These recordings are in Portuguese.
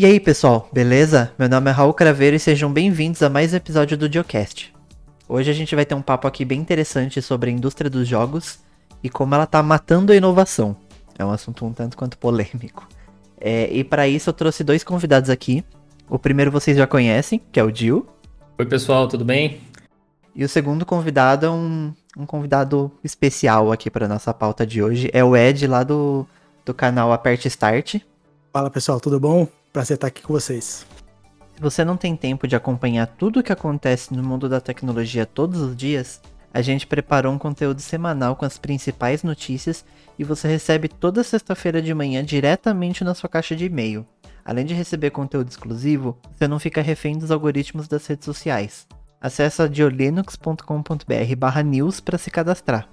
E aí, pessoal, beleza? Meu nome é Raul Craveiro e sejam bem-vindos a mais um episódio do Geocast. Hoje a gente vai ter um papo aqui bem interessante sobre a indústria dos jogos e como ela tá matando a inovação. É um assunto um tanto quanto polêmico. É, e para isso eu trouxe dois convidados aqui. O primeiro vocês já conhecem, que é o Gil. Oi, pessoal, tudo bem? E o segundo convidado é um, um convidado especial aqui para nossa pauta de hoje. É o Ed, lá do, do canal Aperte Start. Fala pessoal, tudo bom? Prazer estar aqui com vocês. Se você não tem tempo de acompanhar tudo o que acontece no mundo da tecnologia todos os dias, a gente preparou um conteúdo semanal com as principais notícias e você recebe toda sexta-feira de manhã diretamente na sua caixa de e-mail. Além de receber conteúdo exclusivo, você não fica refém dos algoritmos das redes sociais. Acesse diolinux.com.br barra news para se cadastrar.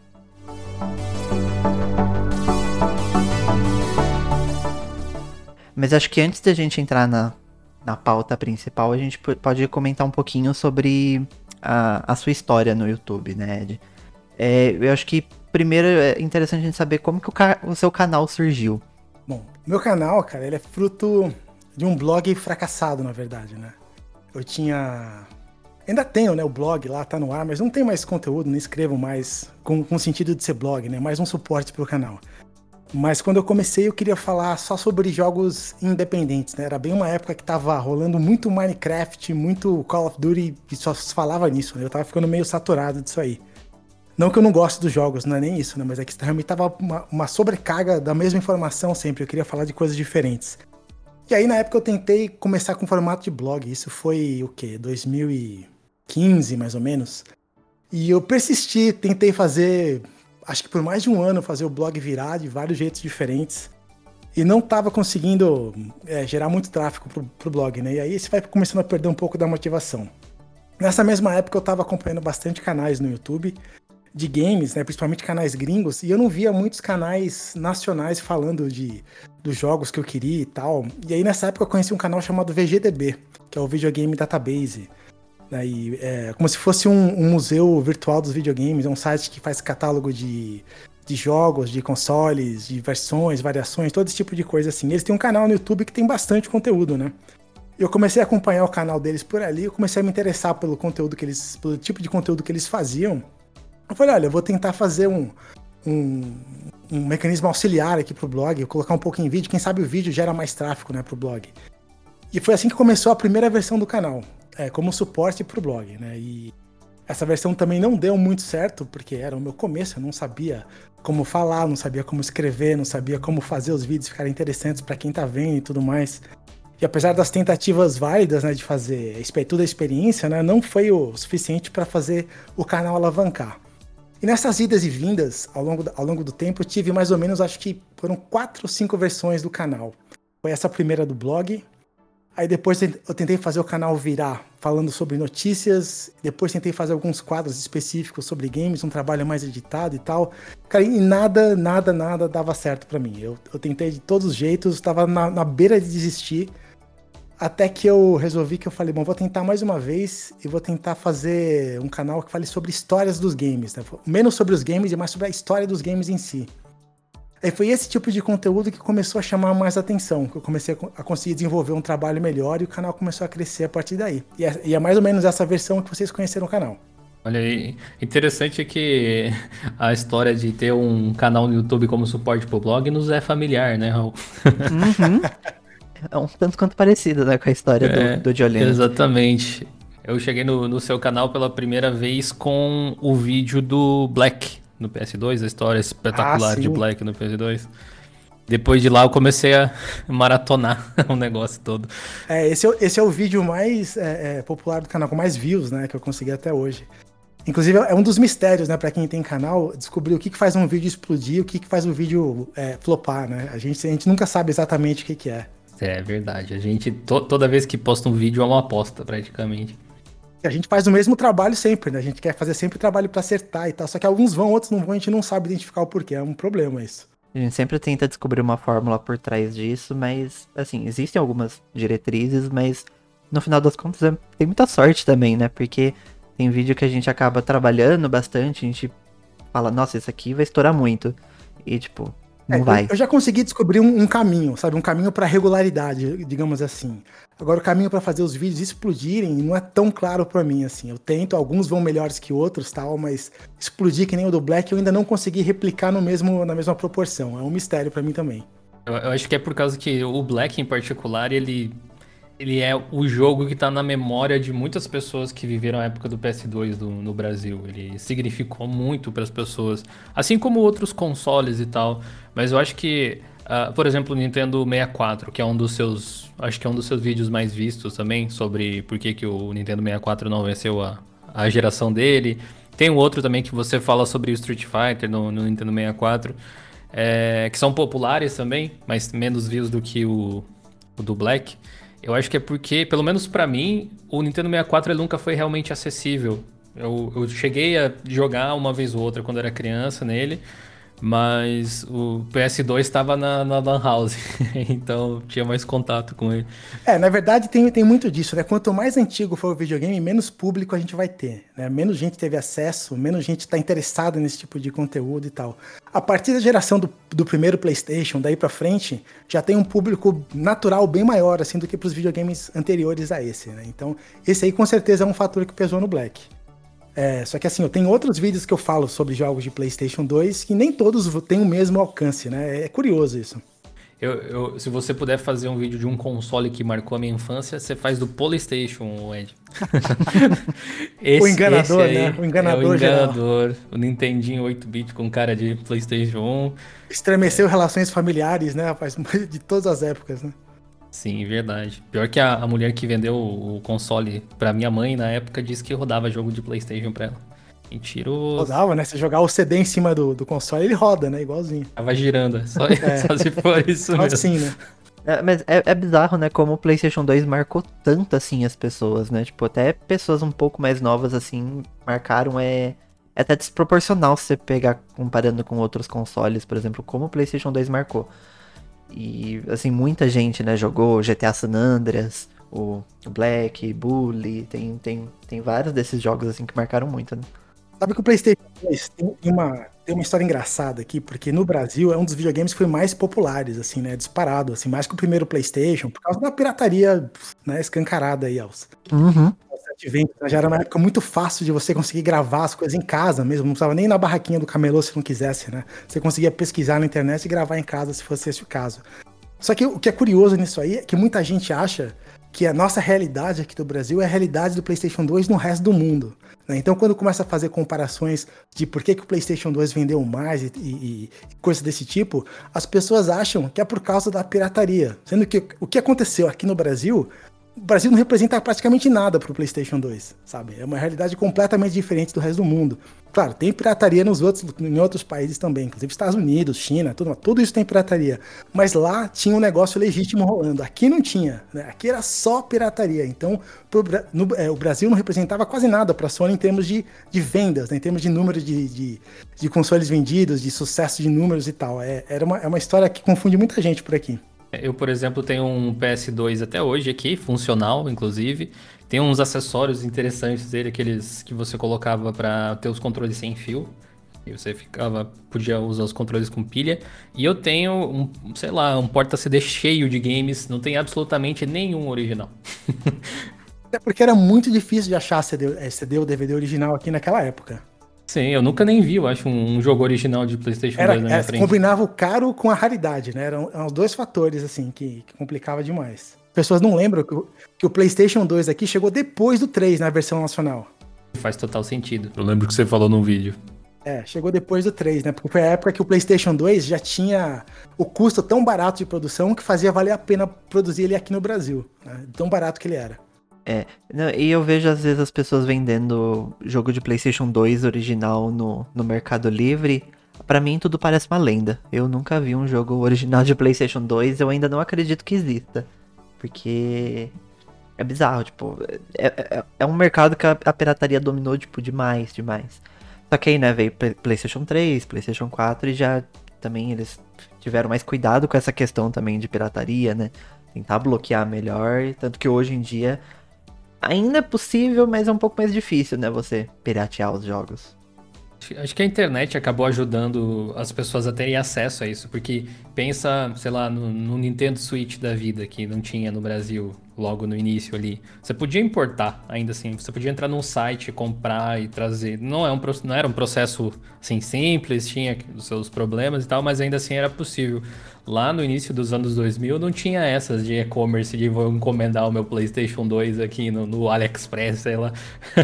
Mas acho que antes da gente entrar na, na pauta principal, a gente pode comentar um pouquinho sobre a, a sua história no YouTube, né, Ed? É, eu acho que primeiro é interessante a gente saber como que o, o, seu canal surgiu. Bom, meu canal, cara, ele é fruto de um blog fracassado, na verdade, né? Eu tinha. Ainda tenho, né? O blog lá tá no ar, mas não tem mais conteúdo, não escrevo mais com, com sentido de ser blog, né? Mais um suporte pro canal. Mas quando eu comecei, eu queria falar só sobre jogos independentes, né? Era bem uma época que tava rolando muito Minecraft, muito Call of Duty, e só se falava nisso, né? Eu tava ficando meio saturado disso aí. Não que eu não goste dos jogos, não é nem isso, né? Mas é que realmente tava uma, uma sobrecarga da mesma informação sempre. Eu queria falar de coisas diferentes. E aí, na época, eu tentei começar com formato de blog. Isso foi o quê? 2015, mais ou menos. E eu persisti, tentei fazer acho que por mais de um ano, fazer o blog virar de vários jeitos diferentes. E não estava conseguindo é, gerar muito tráfego pro, pro blog, né? E aí você vai começando a perder um pouco da motivação. Nessa mesma época eu estava acompanhando bastante canais no YouTube de games, né, principalmente canais gringos, e eu não via muitos canais nacionais falando de dos jogos que eu queria e tal. E aí nessa época eu conheci um canal chamado VGDB, que é o Videogame Database. É, como se fosse um, um, museu virtual dos videogames, é um site que faz catálogo de, de jogos, de consoles, de versões, variações, todo esse tipo de coisa assim. Eles têm um canal no YouTube que tem bastante conteúdo, né? Eu comecei a acompanhar o canal deles por ali, eu comecei a me interessar pelo conteúdo que eles, pelo tipo de conteúdo que eles faziam. Eu falei, olha, eu vou tentar fazer um, um, um mecanismo auxiliar aqui pro blog, colocar um pouco em vídeo, quem sabe o vídeo gera mais tráfego, né, pro blog. E foi assim que começou a primeira versão do canal é, como suporte para o blog, né? E essa versão também não deu muito certo, porque era o meu começo, eu não sabia como falar, não sabia como escrever, não sabia como fazer os vídeos ficarem interessantes para quem tá vendo e tudo mais. E apesar das tentativas válidas, né, de fazer toda a experiência, né, não foi o suficiente para fazer o canal alavancar. E nessas idas e vindas, ao longo, ao longo do tempo, tive mais ou menos, acho que foram quatro ou cinco versões do canal. Foi essa primeira do blog, Aí depois eu tentei fazer o canal virar falando sobre notícias, depois tentei fazer alguns quadros específicos sobre games, um trabalho mais editado e tal. Cara, e nada, nada, nada dava certo para mim. Eu, eu, tentei de todos os jeitos, estava na, na, beira de desistir, até que eu resolvi que eu falei, bom, vou tentar mais uma vez e vou tentar fazer um canal que fale sobre histórias dos games, né? menos sobre os games e mais sobre a história dos games em si. Aí foi esse tipo de conteúdo que começou a chamar mais atenção, que eu comecei a conseguir desenvolver um trabalho melhor e o canal começou a crescer a partir daí. E é, e é mais ou menos essa versão que vocês conheceram o canal. Olha aí, interessante que a história de ter um canal no YouTube como suporte pro blog nos é familiar, né, Raul? Uhum. É um tanto quanto parecido, né, com a história é, do, do Jolene. Exatamente. Eu cheguei no, no seu canal pela primeira vez com o vídeo do Black, no PS2, a história espetacular ah, de Black no PS2. Depois de lá eu comecei a maratonar o negócio todo. É, esse é, esse é o vídeo mais é, é, popular do canal, com mais views, né, que eu consegui até hoje. Inclusive, é um dos mistérios, né, pra quem tem canal, descobrir o que, que faz um vídeo explodir, o que, que faz um vídeo é, flopar, né? A gente, a gente nunca sabe exatamente o que, que é. É verdade. A gente, to, toda vez que posta um vídeo, é uma aposta, praticamente a gente faz o mesmo trabalho sempre, né? A gente quer fazer sempre o trabalho para acertar e tal. Só que alguns vão, outros não vão, a gente não sabe identificar o porquê. É um problema isso. A gente sempre tenta descobrir uma fórmula por trás disso, mas, assim, existem algumas diretrizes, mas no final das contas é, tem muita sorte também, né? Porque tem vídeo que a gente acaba trabalhando bastante, a gente fala, nossa, isso aqui vai estourar muito. E, tipo, não é, vai. Eu, já consegui descobrir um, um caminho, sabe? Um caminho para regularidade, digamos assim. Agora, o caminho para fazer os vídeos explodirem não é tão claro para mim, assim. Eu tento, alguns vão melhores que outros, tal, mas explodir que nem o do Black eu ainda não consegui replicar no mesmo, na mesma proporção. É um mistério para mim também. Eu, eu, acho que é por causa que o Black, em particular, ele, ele é o jogo que tá na memória de muitas pessoas que viveram a época do PS2 do, no Brasil. Ele significou muito para as pessoas, assim como outros consoles e tal. Mas eu acho que Uh, por exemplo, o Nintendo 64, que é um dos seus. Acho que é um dos seus vídeos mais vistos também, sobre por que, que o Nintendo 64 não venceu a, a geração dele. Tem um outro também que você fala sobre o Street Fighter no, no Nintendo 64, é, que são populares também, mas menos views do que o, o do Black. Eu acho que é porque, pelo menos para mim, o Nintendo 64 ele nunca foi realmente acessível. Eu, eu cheguei a jogar uma vez ou outra quando era criança nele, mas o PS2 estava na, na Lan House, então tinha mais contato com ele. É, na verdade tem, tem muito disso, né? Quanto mais antigo for o videogame, menos público a gente vai ter, né? Menos gente teve acesso, menos gente está interessada nesse tipo de conteúdo e tal. A partir da geração do, do primeiro PlayStation, daí para frente, já tem um público natural bem maior, assim, do que para os videogames anteriores a esse, né? Então, esse aí com certeza é um fator que pesou no Black. É, só que assim, eu tenho outros vídeos que eu falo sobre jogos de PlayStation 2 que nem todos têm o mesmo alcance, né? É curioso isso. Eu, eu, se você puder fazer um vídeo de um console que marcou a minha infância, você faz do PlayStation, Ed. esse, o enganador, né? O enganador, é o enganador. O Nintendinho 8-bit com cara de PlayStation 1. Estremeceu relações familiares, né, rapaz? De todas as épocas, né? Sim, verdade. Pior que a, a mulher que vendeu o, console pra minha mãe na época disse que rodava jogo de PlayStation pra ela. Mentiroso. Rodava, né? Se jogar o CD em cima do, do console, ele roda, né? Igualzinho. Tava girando, é só, é. só se for isso mesmo. Assim, né? É, mas é, é, bizarro, né? Como o PlayStation 2 marcou tanto assim as pessoas, né? Tipo, até pessoas um pouco mais novas assim marcaram. É, é até desproporcional se você pegar comparando com outros consoles, por exemplo, como o PlayStation 2 marcou. E, assim, muita gente, né, jogou GTA San Andreas, o Black, Bully, tem, tem, tem vários desses jogos, assim, que marcaram muito, né? Sabe que o PlayStation 2 tem uma, tem uma história engraçada aqui, porque no Brasil é um dos videogames que foi mais populares, assim, né? Disparado, assim, mais que o primeiro PlayStation, por causa da pirataria, né, escancarada aí, aos. Uhum. Advento, né? já era uma época muito fácil de você conseguir gravar as coisas em casa mesmo, não precisava nem na barraquinha do camelô se não quisesse, né? Você conseguia pesquisar na internet e gravar em casa se fosse esse o caso. Só que o que é curioso nisso aí é que muita gente acha que a nossa realidade aqui do Brasil é a realidade do PlayStation 2 no resto do mundo. Né? Então, quando começa a fazer comparações de por que, que o PlayStation 2 vendeu mais e, e, e coisas desse tipo, as pessoas acham que é por causa da pirataria. Sendo que o que aconteceu aqui no Brasil o Brasil não representa praticamente nada para o PlayStation 2, sabe? É uma realidade completamente diferente do resto do mundo. Claro, tem pirataria nos outros, em outros países também, inclusive Estados Unidos, China, tudo, tudo isso tem pirataria. Mas lá tinha um negócio legítimo rolando. Aqui não tinha, né? Aqui era só pirataria. Então, pro, no, é, o Brasil não representava quase nada para a Sony em termos de, de vendas, né? em termos de número de, de, de, consoles vendidos, de sucesso de números e tal. É, era uma, é uma história que confunde muita gente por aqui. Eu, por exemplo, tenho um PS2 até hoje aqui, funcional, inclusive. Tem uns acessórios interessantes dele, aqueles que você colocava para ter os controles sem fio. E você ficava, podia usar os controles com pilha. E eu tenho um, sei lá, um porta-CD cheio de games, não tem absolutamente nenhum original. Até porque era muito difícil de achar CD, CD ou DVD original aqui naquela época. Sim, eu nunca nem vi, eu acho, um, um jogo original de PlayStation era, 2 na minha frente. Combinava o caro com a raridade, né? Eram, eram os dois fatores, assim, que, que complicava demais. Pessoas não lembram que, que, o PlayStation 2 aqui chegou depois do 3 na versão nacional. Faz total sentido. Eu lembro que você falou num vídeo. É, chegou depois do 3, né? Porque foi a época que o PlayStation 2 já tinha o custo tão barato de produção que fazia valer a pena produzir ele aqui no Brasil. Né? Tão barato que ele era. É, não, e eu vejo às vezes as pessoas vendendo jogo de PlayStation 2 original no, no Mercado Livre. Para mim tudo parece uma lenda. Eu nunca vi um jogo original de PlayStation 2, eu ainda não acredito que exista. Porque é bizarro, tipo, é, é, é um mercado que a, a, pirataria dominou, tipo, demais, demais. Só que aí, né, veio PlayStation 3, PlayStation 4 e já também eles tiveram mais cuidado com essa questão também de pirataria, né? Tentar bloquear melhor, tanto que hoje em dia ainda é possível, mas é um pouco mais difícil, né? Você piratear os jogos. Acho que a internet acabou ajudando as pessoas a terem acesso a isso, porque pensa, sei lá, no, no, Nintendo Switch da vida, que não tinha no Brasil logo no início ali. Você podia importar, ainda assim, você podia entrar num site, comprar e trazer. Não, é um, não era um processo assim, simples, tinha os seus problemas e tal, mas ainda assim era possível lá no início dos anos 2000 não tinha essas de e-commerce de vou encomendar o meu PlayStation 2 aqui no, no AliExpress, sei lá.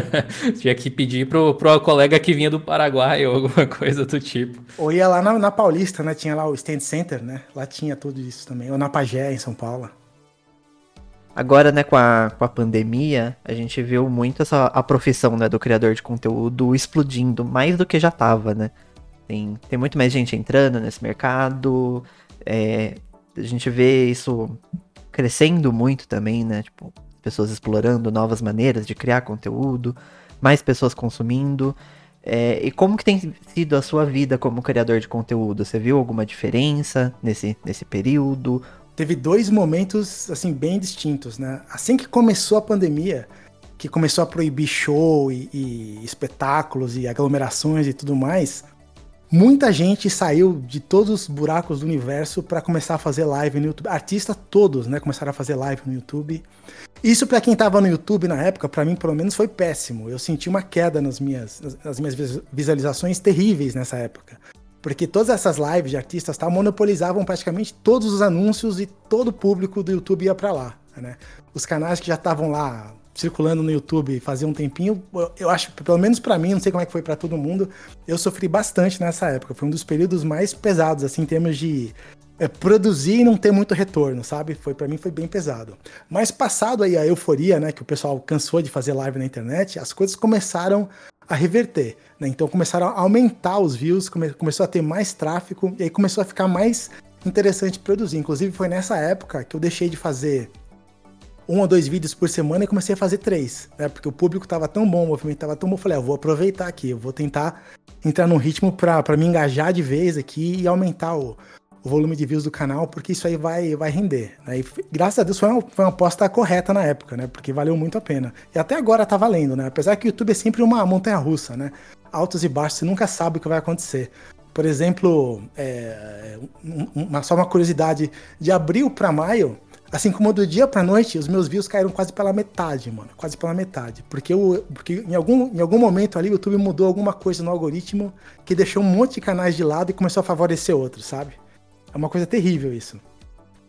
tinha que pedir pro, pro colega que vinha do Paraguai ou alguma coisa do tipo. Ou ia lá na, na Paulista, né? Tinha lá o Stand Center, né? Lá tinha tudo isso também. Ou na Pagé, em São Paulo. Agora, né, com a, com a pandemia, a gente viu muito essa a profissão né, do criador de conteúdo explodindo, mais do que já tava, né? Tem, tem muito mais gente entrando nesse mercado, é, a gente vê isso crescendo muito também, né? Tipo, pessoas explorando novas maneiras de criar conteúdo, mais pessoas consumindo. É, e como que tem sido a sua vida como criador de conteúdo? Você viu alguma diferença nesse, nesse período? Teve dois momentos, assim, bem distintos, né? Assim que começou a pandemia, que começou a proibir show e, e espetáculos e aglomerações e tudo mais, Muita gente saiu de todos os buracos do universo para começar a fazer live no YouTube. Artistas todos, né, começaram a fazer live no YouTube. Isso para quem tava no YouTube na época, para mim pelo menos foi péssimo. Eu senti uma queda nas minhas, nas minhas visualizações terríveis nessa época. Porque todas essas lives de artistas tá, monopolizavam praticamente todos os anúncios e todo o público do YouTube ia para lá. Né? Os canais que já estavam lá circulando no YouTube fazia um tempinho, eu acho, pelo menos para mim, não sei como é que foi para todo mundo, eu sofri bastante nessa época. Foi um dos períodos mais pesados, assim, em termos de é, produzir e não ter muito retorno, sabe? Foi para mim foi bem pesado. Mas passado aí a euforia, né, que o pessoal cansou de fazer live na internet, as coisas começaram a reverter, né? Então começaram a aumentar os views, come começou a ter mais tráfego e aí começou a ficar mais interessante produzir. Inclusive foi nessa época que eu deixei de fazer um ou dois vídeos por semana e comecei a fazer três, né? Porque o público tava tão bom, o movimento tava tão bom, eu falei, ah, vou aproveitar aqui, eu vou tentar entrar num ritmo para me engajar de vez aqui e aumentar o, o, volume de views do canal, porque isso aí vai, vai render. Né? E, graças a Deus foi uma, foi uma aposta correta na época, né? Porque valeu muito a pena. E até agora tá valendo, né? Apesar que o YouTube é sempre uma montanha russa, né? Altos e baixos, você nunca sabe o que vai acontecer. Por exemplo, é, uma, só uma curiosidade, de abril para maio, Assim como do dia pra noite, os meus views caíram quase pela metade, mano. Quase pela metade. Porque, eu, porque em, algum, em algum momento ali o YouTube mudou alguma coisa no algoritmo que deixou um monte de canais de lado e começou a favorecer outros, sabe? É uma coisa terrível isso.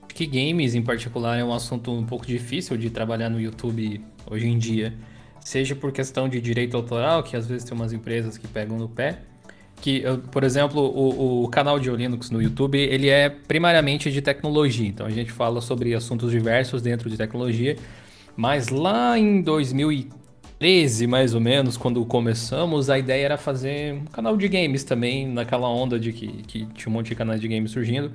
Que games em particular é um assunto um pouco difícil de trabalhar no YouTube hoje em dia. Seja por questão de direito autoral, que às vezes tem umas empresas que pegam no pé, que, por exemplo, o, o, canal de Linux no YouTube, ele é primariamente de tecnologia. Então a gente fala sobre assuntos diversos dentro de tecnologia. Mas lá em 2013, mais ou menos, quando começamos, a ideia era fazer um canal de games também, naquela onda de que, que tinha um monte de canais de games surgindo.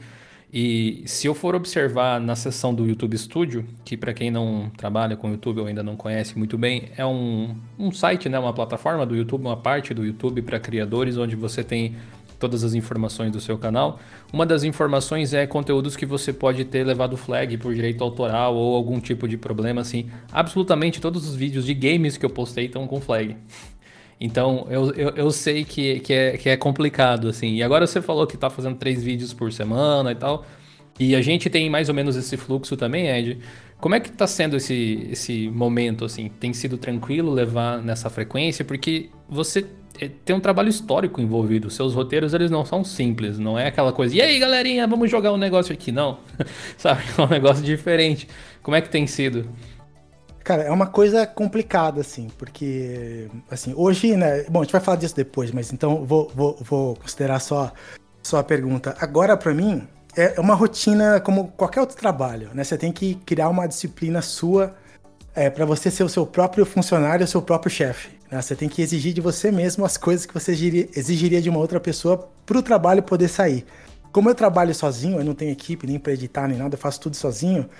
E se eu for observar na seção do YouTube Studio, que para quem não trabalha com YouTube ou ainda não conhece muito bem, é um, um site, né, uma plataforma do YouTube, uma parte do YouTube para criadores, onde você tem todas as informações do seu canal. Uma das informações é conteúdos que você pode ter levado flag por direito autoral ou algum tipo de problema assim. Absolutamente todos os vídeos de games que eu postei estão com flag. Então, eu, eu, eu sei que, que, é, que é complicado, assim. E agora você falou que tá fazendo três vídeos por semana e tal. E a gente tem mais ou menos esse fluxo também, Ed. Como é que tá sendo esse, esse momento, assim? Tem sido tranquilo levar nessa frequência? Porque você é, tem um trabalho histórico envolvido. Seus roteiros, eles não são simples. Não é aquela coisa, e aí, galerinha, vamos jogar um negócio aqui. Não, sabe? É um negócio diferente. Como é que tem sido? Cara, é uma coisa complicada, assim, porque, assim, hoje, né, bom, a gente vai falar disso depois, mas então vou, vou, vou considerar só, só a pergunta. Agora, para mim, é uma rotina como qualquer outro trabalho, né? Você tem que criar uma disciplina sua é, para você ser o seu próprio funcionário, o seu próprio chefe. Né? Você tem que exigir de você mesmo as coisas que você exigiria de uma outra pessoa para o trabalho poder sair. Como eu trabalho sozinho, eu não tenho equipe nem para editar nem nada, eu faço tudo sozinho.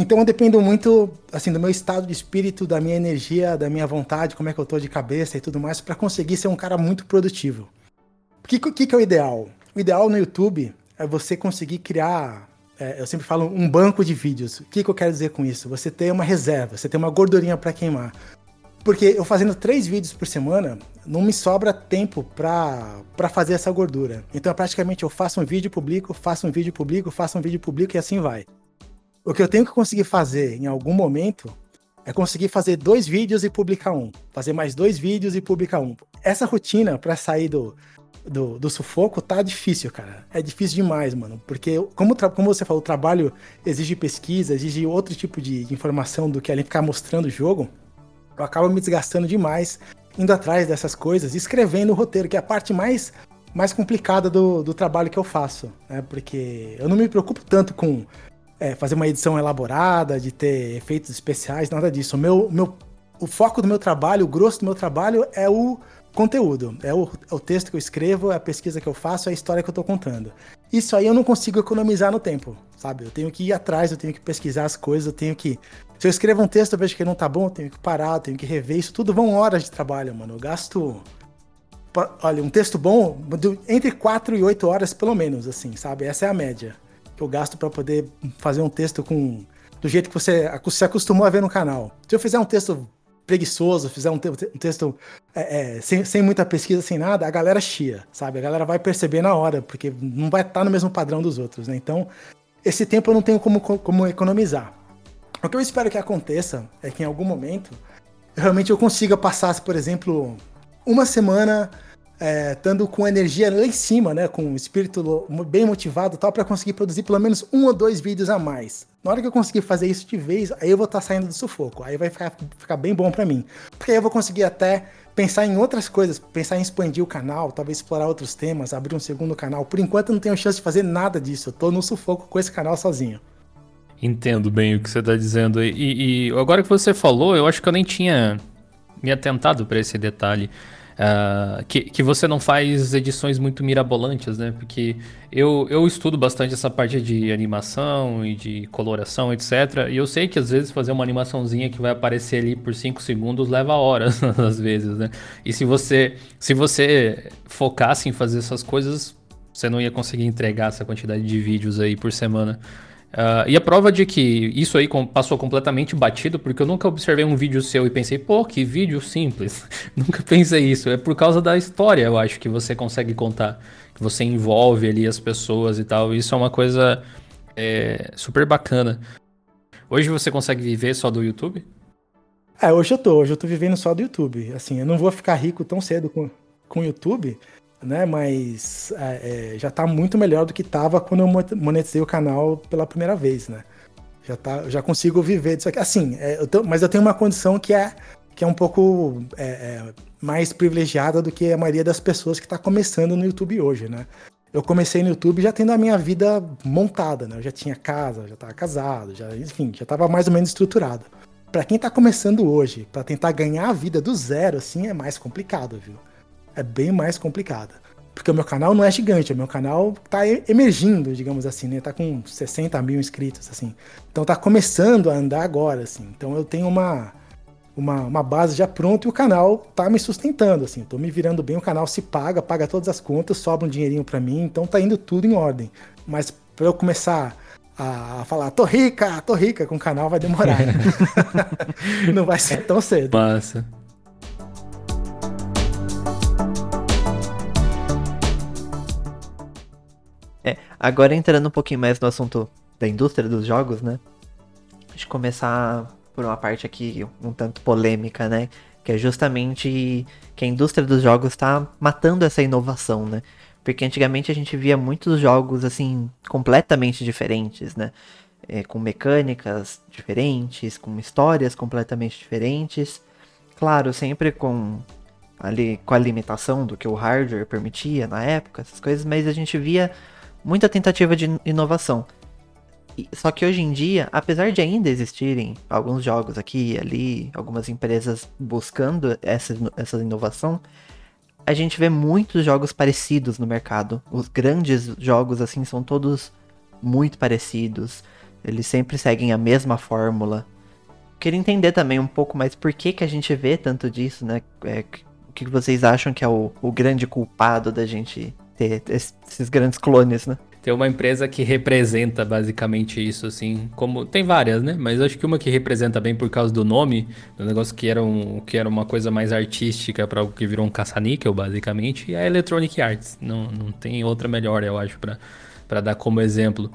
Então eu dependo muito, assim, do meu estado de espírito, da minha energia, da minha vontade, como é que eu tô de cabeça e tudo mais, para conseguir ser um cara muito produtivo. O que, que, que, é o ideal? O ideal no YouTube é você conseguir criar, é, eu sempre falo, um banco de vídeos. O que, que eu quero dizer com isso? Você ter uma reserva, você ter uma gordurinha para queimar. Porque eu fazendo três vídeos por semana, não me sobra tempo para fazer essa gordura. Então, praticamente, eu faço um vídeo, publico, faço um vídeo, publico, faço um vídeo, publico e assim vai. O que eu tenho que conseguir fazer em algum momento é conseguir fazer dois vídeos e publicar um. Fazer mais dois vídeos e publicar um. Essa rotina para sair do, do, do, sufoco tá difícil, cara. É difícil demais, mano. Porque, como, como você falou, o trabalho exige pesquisa, exige outro tipo de, informação do que ali ficar mostrando o jogo. Eu acabo me desgastando demais indo atrás dessas coisas, escrevendo o roteiro, que é a parte mais, mais complicada do, do trabalho que eu faço. Né? Porque eu não me preocupo tanto com é, fazer uma edição elaborada, de ter efeitos especiais, nada disso. O, meu, meu, o foco do meu trabalho, o grosso do meu trabalho é o conteúdo. É o, é o texto que eu escrevo, é a pesquisa que eu faço, é a história que eu tô contando. Isso aí eu não consigo economizar no tempo, sabe? Eu tenho que ir atrás, eu tenho que pesquisar as coisas, eu tenho que. Se eu escrevo um texto, eu vejo que não tá bom, eu tenho que parar, eu tenho que rever. Isso tudo vão horas de trabalho, mano. Eu gasto. Olha, um texto bom, entre 4 e 8 horas pelo menos, assim, sabe? Essa é a média eu gasto para poder fazer um texto com do jeito que você se acostumou a ver no canal. Se eu fizer um texto preguiçoso, fizer um, te um texto é, é, sem, sem muita pesquisa, sem nada, a galera chia, sabe? A galera vai perceber na hora, porque não vai estar tá no mesmo padrão dos outros, né? Então, esse tempo eu não tenho como, como economizar. O que eu espero que aconteça é que em algum momento realmente eu consiga passar, por exemplo, uma semana é, estando com energia lá em cima, né, com espírito bem motivado tal, para conseguir produzir pelo menos um ou dois vídeos a mais. Na hora que eu conseguir fazer isso de vez, aí eu vou estar tá saindo do sufoco, aí vai ficar, ficar bem bom para mim. Porque aí eu vou conseguir até pensar em outras coisas, pensar em expandir o canal, talvez explorar outros temas, abrir um segundo canal. Por enquanto eu não tenho chance de fazer nada disso, eu tô no sufoco com esse canal sozinho. Entendo bem o que você está dizendo. E, e, agora que você falou, eu acho que eu nem tinha me atentado para esse detalhe. Uh, que, que você não faz edições muito mirabolantes, né? Porque eu, eu estudo bastante essa parte de animação e de coloração, etc. E eu sei que às vezes fazer uma animaçãozinha que vai aparecer ali por 5 segundos leva horas, às vezes, né? E se você, se você focasse em fazer essas coisas, você não ia conseguir entregar essa quantidade de vídeos aí por semana. Uh, e a prova de que isso aí passou completamente batido, porque eu nunca observei um vídeo seu e pensei, pô, que vídeo simples. nunca pensei isso. É por causa da história, eu acho, que você consegue contar. Que você envolve ali as pessoas e tal. Isso é uma coisa é, super bacana. Hoje você consegue viver só do YouTube? É, hoje eu tô. Hoje eu tô vivendo só do YouTube. Assim, eu não vou ficar rico tão cedo com, com o YouTube né? Mas é, é, já está muito melhor do que estava quando eu monetizei o canal pela primeira vez, né? Já, tá, já consigo viver disso aqui. Assim, é, eu tô, mas eu tenho uma condição que é, que é um pouco é, é, mais privilegiada do que a maioria das pessoas que está começando no YouTube hoje, né? Eu comecei no YouTube já tendo a minha vida montada, né? Eu já tinha casa, já estava casado, já, enfim, já estava mais ou menos estruturado. Para quem está começando hoje, para tentar ganhar a vida do zero, assim, é mais complicado, viu? É bem mais complicada. Porque o meu canal não é gigante, o meu canal tá emergindo, digamos assim, né? Tá com 60 mil inscritos, assim. Então tá começando a andar agora, assim. Então eu tenho uma, uma, uma base já pronta e o canal tá me sustentando, assim. Tô me virando bem, o canal se paga, paga todas as contas, sobra um dinheirinho para mim, então tá indo tudo em ordem. Mas para eu começar a falar, tô rica, tô rica com o canal vai demorar. Né? não vai ser tão cedo. Passa. É, agora entrando um pouquinho mais no assunto da indústria dos jogos, né? Deixa eu começar por uma parte aqui um tanto polêmica, né? Que é justamente que a indústria dos jogos está matando essa inovação, né? Porque antigamente a gente via muitos jogos assim completamente diferentes, né? É, com mecânicas diferentes, com histórias completamente diferentes. Claro, sempre com ali com a limitação do que o hardware permitia na época, essas coisas, mas a gente via muita tentativa de inovação. Só que hoje em dia, apesar de ainda existirem alguns jogos aqui e ali, algumas empresas buscando essa, essa inovação, a gente vê muitos jogos parecidos no mercado. Os grandes jogos, assim, são todos muito parecidos. Eles sempre seguem a mesma fórmula. Queria entender também um pouco mais por que, que a gente vê tanto disso, né? É, o que vocês acham que é o, o grande culpado da gente ter esses grandes clones, né? tem uma empresa que representa basicamente isso, assim, como tem várias, né? Mas acho que uma que representa bem por causa do nome, do negócio que era, um, que era uma coisa mais artística para algo que virou um caça-níquel, basicamente, e a Electronic Arts. Não, não tem outra melhor, eu acho, para dar como exemplo.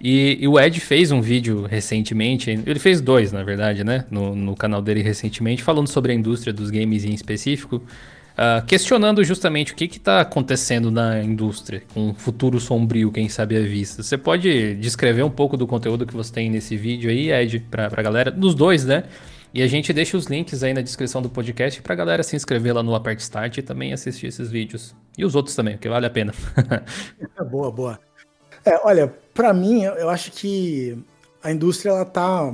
E, e, o Ed fez um vídeo recentemente, ele fez dois, na verdade, né? No, no canal dele recentemente, falando sobre a indústria dos games em específico. Uh, questionando justamente o que está acontecendo na indústria, com um futuro sombrio, quem sabe à vista. Você pode descrever um pouco do conteúdo que você tem nesse vídeo aí, Ed, para a galera, dos dois, né? E a gente deixa os links aí na descrição do podcast para a galera se inscrever lá no Apert Start e também assistir esses vídeos. E os outros também, porque vale a pena. boa, boa. É, olha, para mim, eu acho que a indústria ela tá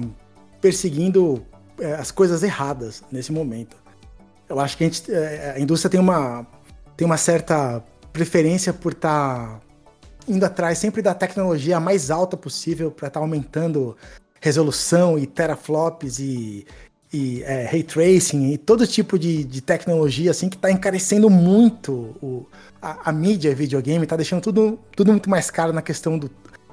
perseguindo é, as coisas erradas nesse momento. Eu acho que a, gente, é, a indústria tem uma, tem uma certa preferência por estar tá indo atrás sempre da tecnologia mais alta possível para estar tá aumentando resolução e teraflops e, e é, ray tracing e todo tipo de, de tecnologia assim que está encarecendo muito o, a, a, mídia videogame, está deixando tudo, tudo muito mais caro na questão do,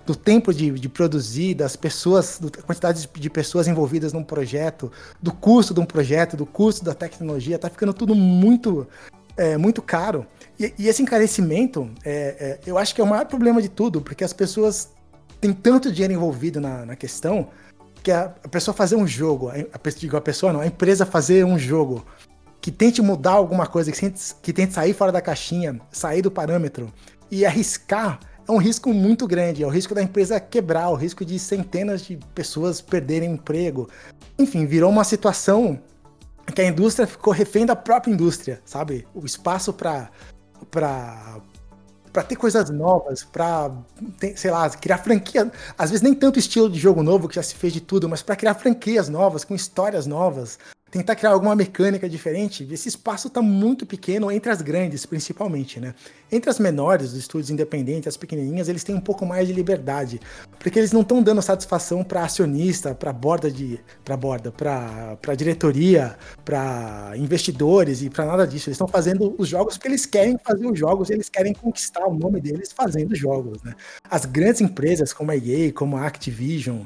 do tempo de, de produzir, das pessoas, da quantidade de, pessoas envolvidas num projeto, do custo de um projeto, do custo da tecnologia, tá ficando tudo muito, é, muito caro. E, e esse encarecimento, é, é, eu acho que é o maior problema de tudo, porque as pessoas têm tanto dinheiro envolvido na, na questão que a, a, pessoa fazer um jogo, a, a, a pessoa não, a empresa fazer um jogo que tente mudar alguma coisa, que tente, que tente sair fora da caixinha, sair do parâmetro e arriscar é um risco muito grande. É o risco da empresa quebrar, o risco de centenas de pessoas perderem emprego. Enfim, virou uma situação que a indústria ficou refém da própria indústria, sabe? O espaço para para para ter coisas novas, para sei lá, criar franquia, às vezes nem tanto estilo de jogo novo que já se fez de tudo, mas para criar franquias novas, com histórias novas, tentar criar alguma mecânica diferente, esse espaço está muito pequeno entre as grandes, principalmente, né? Entre as menores, os estúdios independentes, as pequenininhas, eles têm um pouco mais de liberdade, porque eles não estão dando satisfação para acionista, para borda de, para borda, para diretoria, para investidores e para nada disso. Eles estão fazendo os jogos porque eles querem fazer os jogos, eles querem conquistar o nome deles fazendo jogos, né? As grandes empresas como a EA, como a Activision,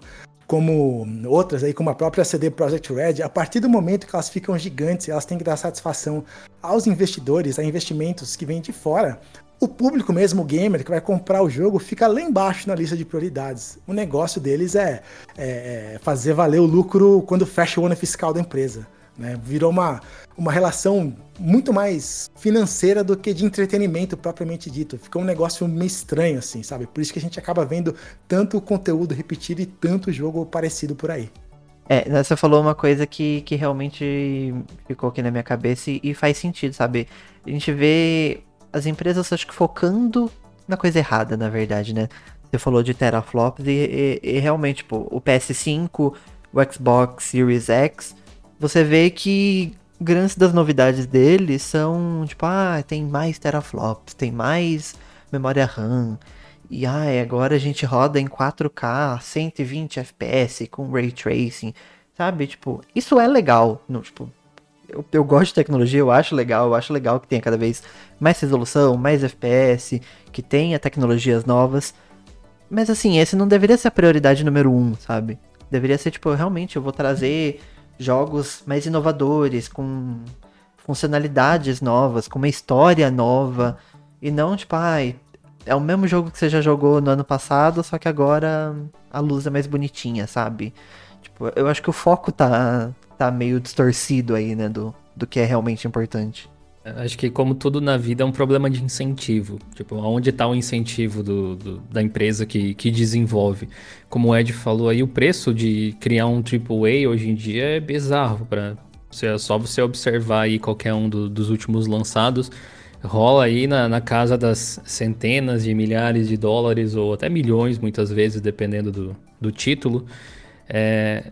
como outras aí, como a própria CD Projekt Red, a partir do momento que elas ficam gigantes, elas têm que dar satisfação aos investidores, a investimentos que vêm de fora. O público mesmo, o gamer que vai comprar o jogo, fica lá embaixo na lista de prioridades. O negócio deles é, é, é fazer valer o lucro quando fecha o ano fiscal da empresa. Né? Virou uma, uma relação muito mais financeira do que de entretenimento propriamente dito. Ficou um negócio meio estranho, assim, sabe? Por isso que a gente acaba vendo tanto conteúdo repetido e tanto jogo parecido por aí. É, você falou uma coisa que, que realmente ficou aqui na minha cabeça e, e faz sentido, sabe? A gente vê as empresas, acho que focando na coisa errada, na verdade, né? Você falou de teraflops e, e, e realmente, tipo, o PS5, o Xbox Series X você vê que grandes das novidades dele são, tipo, ah, tem mais teraflops, tem mais memória RAM. E ah, agora a gente roda em 4K, 120 FPS com ray tracing, sabe? Tipo, isso é legal, não, tipo, eu, eu gosto de tecnologia, eu acho legal, eu acho legal que tenha cada vez mais resolução, mais FPS, que tenha tecnologias novas. Mas assim, esse não deveria ser a prioridade número um, sabe? Deveria ser tipo, realmente eu vou trazer jogos mais inovadores, com funcionalidades novas, com uma história nova. E não, tipo, ai, é o mesmo jogo que você já jogou no ano passado, só que agora a luz é mais bonitinha, sabe? Tipo, eu acho que o foco tá, tá meio distorcido aí, né, do, do que é realmente importante. Acho que como tudo na vida é um problema de incentivo. Tipo, onde está o incentivo do, do, da empresa que, que desenvolve? Como o Ed falou aí, o preço de criar um AAA hoje em dia é bizarro. Pra, é só você observar aí qualquer um do, dos últimos lançados. Rola aí na, na casa das centenas de milhares de dólares ou até milhões, muitas vezes, dependendo do, do título. É,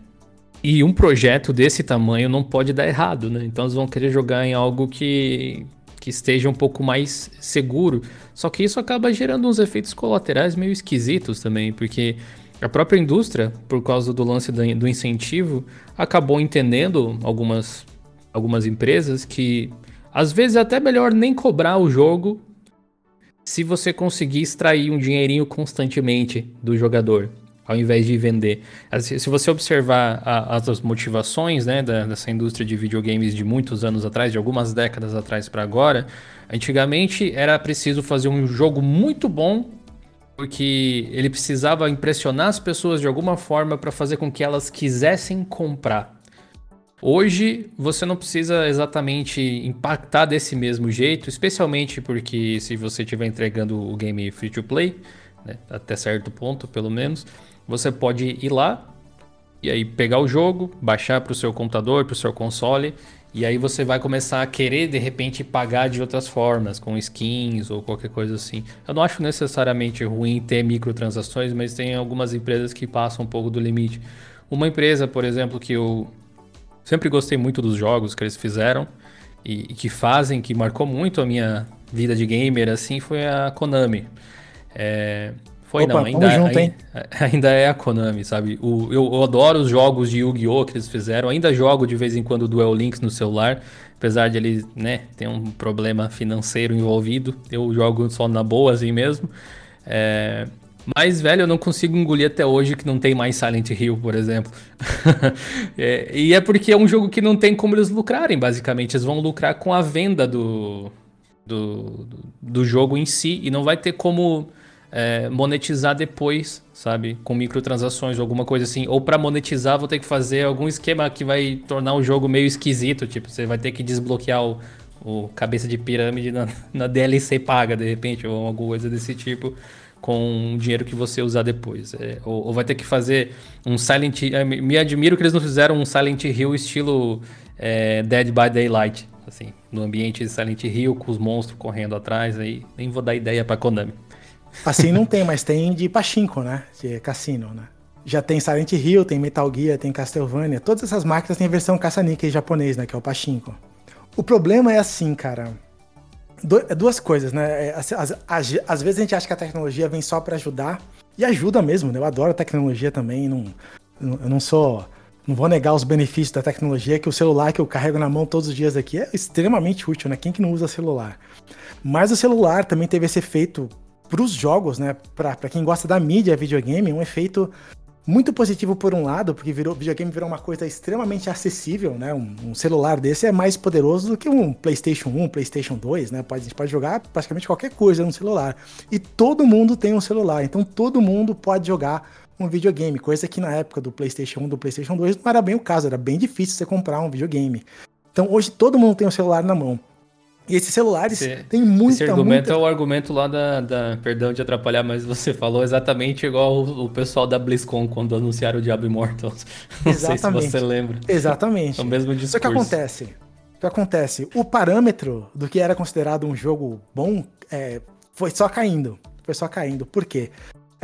e um projeto desse tamanho não pode dar errado, né? Então eles vão querer jogar em algo que, que esteja um pouco mais seguro. Só que isso acaba gerando uns efeitos colaterais meio esquisitos também, porque a própria indústria, por causa do lance do incentivo, acabou entendendo algumas, algumas empresas que às vezes é até melhor nem cobrar o jogo se você conseguir extrair um dinheirinho constantemente do jogador, ao invés de vender. Se você observar a, as motivações né, da, dessa indústria de videogames de muitos anos atrás, de algumas décadas atrás para agora, antigamente era preciso fazer um jogo muito bom porque ele precisava impressionar as pessoas de alguma forma para fazer com que elas quisessem comprar. Hoje você não precisa exatamente impactar desse mesmo jeito, especialmente porque se você estiver entregando o game free to play, né, até certo ponto pelo menos, você pode ir lá e aí pegar o jogo, baixar para o seu computador, para o seu console e aí você vai começar a querer de repente pagar de outras formas, com skins ou qualquer coisa assim. Eu não acho necessariamente ruim ter microtransações, mas tem algumas empresas que passam um pouco do limite. Uma empresa, por exemplo, que eu sempre gostei muito dos jogos que eles fizeram e, e que fazem, que marcou muito a minha vida de gamer, assim, foi a Konami. É, foi Opa, não, ainda, junto, ainda, ainda, é a Konami, sabe? O, eu, eu, adoro os jogos de Yu-Gi-Oh! que eles fizeram. Ainda jogo de vez em quando Duel Links no celular, apesar de ele, né, ter um problema financeiro envolvido. Eu jogo só na boa assim mesmo. É, mas, velho, eu não consigo engolir até hoje que não tem mais Silent Hill, por exemplo. é, e é porque é um jogo que não tem como eles lucrarem, basicamente. Eles vão lucrar com a venda do, do, do jogo em si e não vai ter como é, monetizar depois, sabe? Com microtransações ou alguma coisa assim. Ou para monetizar, vou ter que fazer algum esquema que vai tornar o jogo meio esquisito. Tipo, você vai ter que desbloquear o, o cabeça de pirâmide na, na DLC paga, de repente, ou alguma coisa desse tipo com o dinheiro que você usar depois. É, ou, ou, vai ter que fazer um Silent é, Me admiro que eles não fizeram um Silent Hill estilo é, Dead by Daylight. Assim, no ambiente de Silent Hill, com os monstros correndo atrás. Aí nem vou dar ideia pra Konami. Assim não tem, mas tem de pachinko, né? De cassino, né? Já tem Silent Hill, tem Metal Gear, tem Castlevania. Todas essas máquinas têm a versão caça-níquel japonês, né? Que é o pachinko. O problema é assim, cara. É duas coisas, né? É, às, vezes a gente acha que a tecnologia vem só para ajudar. E ajuda mesmo, né? Eu adoro a tecnologia também. Não, eu não sou. Não vou negar os benefícios da tecnologia, que o celular que eu carrego na mão todos os dias aqui é extremamente útil, né? Quem que não usa celular? Mas o celular também teve esse efeito para os jogos, né? Para quem gosta da mídia videogame, um efeito muito positivo por um lado, porque virou, videogame virou uma coisa extremamente acessível, né? Um, um, celular desse é mais poderoso do que um PlayStation 1, PlayStation 2, né? Pode, a gente pode jogar praticamente qualquer coisa no celular. E todo mundo tem um celular, então todo mundo pode jogar um videogame, coisa que na época do PlayStation 1, do PlayStation 2 não era bem o caso, era bem difícil você comprar um videogame. Então hoje todo mundo tem um celular na mão. E esses celulares esse, têm muita, Esse argumento muita... é o argumento lá da, da, Perdão de atrapalhar, mas você falou exatamente igual o, o pessoal da BlizzCon quando anunciaram o Diablo Immortal. Não exatamente. sei se você lembra. Exatamente. É o mesmo discurso. O que acontece? O que acontece? O parâmetro do que era considerado um jogo bom é, foi só caindo. Foi só caindo. Por quê?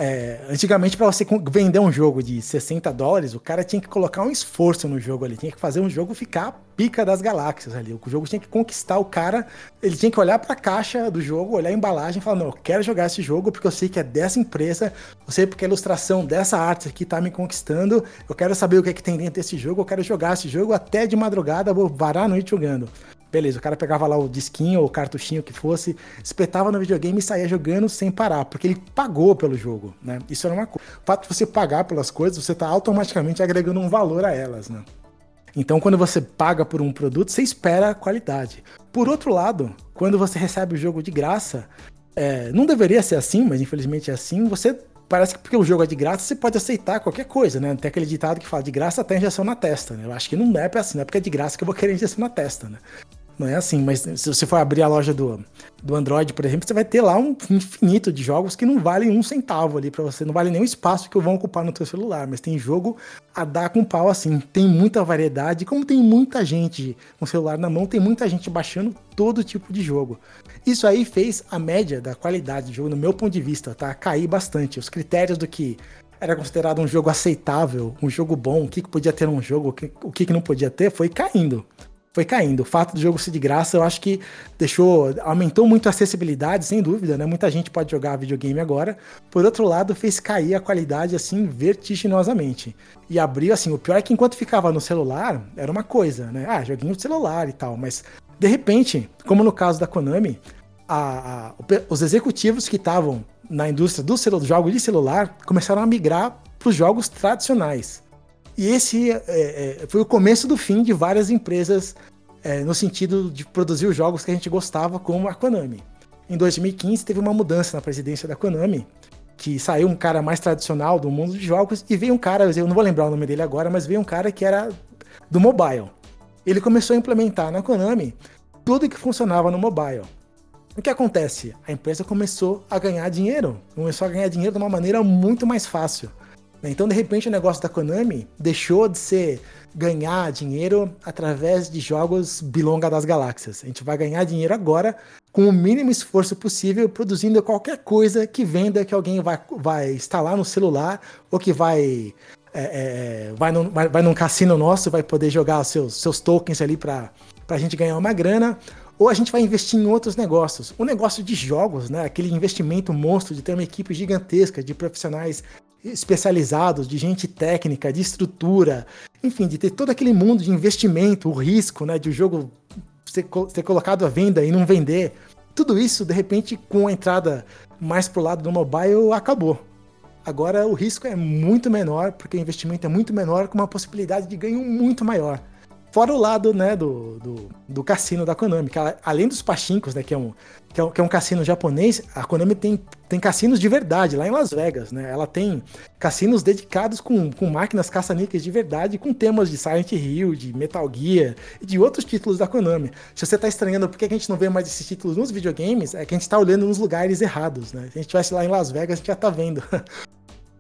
É, antigamente, para você vender um jogo de 60 dólares, o cara tinha que colocar um esforço no jogo ali, tinha que fazer um jogo ficar pica das galáxias ali. O jogo tinha que conquistar o cara, ele tinha que olhar para a caixa do jogo, olhar a embalagem e falar: Não, eu quero jogar esse jogo porque eu sei que é dessa empresa, eu sei porque a ilustração dessa arte aqui tá me conquistando, eu quero saber o que é que tem dentro desse jogo, eu quero jogar esse jogo até de madrugada, vou varar a noite jogando. Beleza, o cara pegava lá o disquinho ou o cartuchinho que fosse, espetava no videogame e saía jogando sem parar, porque ele pagou pelo jogo, né? Isso era uma coisa. O fato de você pagar pelas coisas, você está automaticamente agregando um valor a elas, né? Então, quando você paga por um produto, você espera a qualidade. Por outro lado, quando você recebe o jogo de graça, é, não deveria ser assim, mas infelizmente é assim, você parece que porque o jogo é de graça, você pode aceitar qualquer coisa, né? Tem aquele ditado que fala de graça até injeção na testa, né? Eu acho que não é assim, não é porque é de graça que eu vou querer injeção na testa, né? Não é assim, mas se você for abrir a loja do, do Android, por exemplo, você vai ter lá um infinito de jogos que não valem um centavo ali para você, não vale nem o espaço que vão ocupar no teu celular, mas tem jogo a dar com pau assim, tem muita variedade, como tem muita gente com o celular na mão, tem muita gente baixando todo tipo de jogo. Isso aí fez a média da qualidade do jogo, no meu ponto de vista, tá, cair bastante. Os critérios do que era considerado um jogo aceitável, um jogo bom, o que, que podia ter um jogo, o que, o que, que não podia ter, foi caindo foi caindo. O fato do jogo ser de graça, eu acho que deixou, aumentou muito a acessibilidade, sem dúvida, né? Muita gente pode jogar videogame agora. Por outro lado, fez cair a qualidade assim vertiginosamente. E abriu assim, o pior é que enquanto ficava no celular, era uma coisa, né? Ah, joguinho de celular e tal, mas de repente, como no caso da Konami, a, a, os executivos que estavam na indústria do, do jogo de celular começaram a migrar para os jogos tradicionais. E esse é, é, foi o começo do fim de várias empresas é, no sentido de produzir os jogos que a gente gostava, como a Konami. Em 2015 teve uma mudança na presidência da Konami, que saiu um cara mais tradicional do mundo de jogos e veio um cara, eu não vou lembrar o nome dele agora, mas veio um cara que era do mobile. Ele começou a implementar na Konami tudo que funcionava no mobile. O que acontece? A empresa começou a ganhar dinheiro, começou a ganhar dinheiro de uma maneira muito mais fácil. Então, de repente, o negócio da Konami deixou de ser ganhar dinheiro através de jogos Bilonga das Galáxias. A gente vai ganhar dinheiro agora com o mínimo esforço possível, produzindo qualquer coisa que venda que alguém vai, vai instalar no celular ou que vai é, é, vai, num, vai, vai num cassino nosso, vai poder jogar os seus, seus tokens ali para a gente ganhar uma grana, ou a gente vai investir em outros negócios. O negócio de jogos, né? aquele investimento monstro de ter uma equipe gigantesca de profissionais especializados, de gente técnica, de estrutura, enfim, de ter todo aquele mundo de investimento, o risco né, de o jogo ser, ser colocado à venda e não vender. Tudo isso, de repente, com a entrada mais pro lado do mobile, acabou. Agora o risco é muito menor, porque o investimento é muito menor, com uma possibilidade de ganho muito maior. Fora o lado né, do, do, do cassino da Konami, que além dos pachinkos, né, que, é um, que, é um, que é um cassino japonês, a Konami tem, tem cassinos de verdade lá em Las Vegas. Né? Ela tem cassinos dedicados com, com máquinas caça-níqueis de verdade, com temas de Silent Hill, de Metal Gear e de outros títulos da Konami. Se você está estranhando por que a gente não vê mais esses títulos nos videogames, é que a gente está olhando nos lugares errados. Né? Se a gente estivesse lá em Las Vegas, a gente já está vendo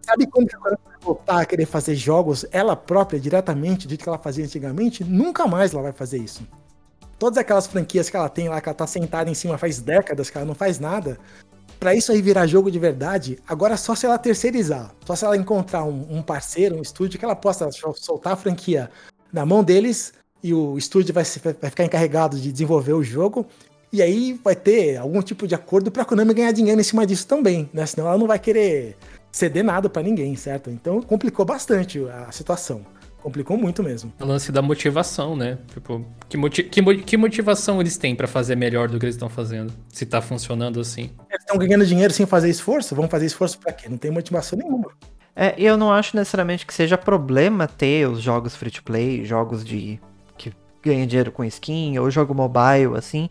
Sabe quando a Konami vai voltar a querer fazer jogos ela própria, diretamente, do que ela fazia antigamente? Nunca mais ela vai fazer isso. Todas aquelas franquias que ela tem lá, que ela tá sentada em cima faz décadas, que ela não faz nada, para isso aí virar jogo de verdade, agora só se ela terceirizar, só se ela encontrar um, um, parceiro, um estúdio que ela possa soltar a franquia na mão deles e o estúdio vai, vai ficar encarregado de desenvolver o jogo. E aí vai ter algum tipo de acordo para a Konami ganhar dinheiro em cima disso também, né? Senão ela não vai querer ceder nada para ninguém, certo? Então complicou bastante a situação. Complicou muito mesmo. O lance da motivação, né? Tipo, que, moti que, que motivação eles têm para fazer melhor do que eles estão fazendo? Se tá funcionando assim. Eles estão ganhando dinheiro sem fazer esforço? Vão fazer esforço para quê? Não tem motivação nenhuma. É, eu não acho necessariamente que seja problema ter os jogos free to play, jogos de que ganham dinheiro com skin, ou jogo mobile, assim.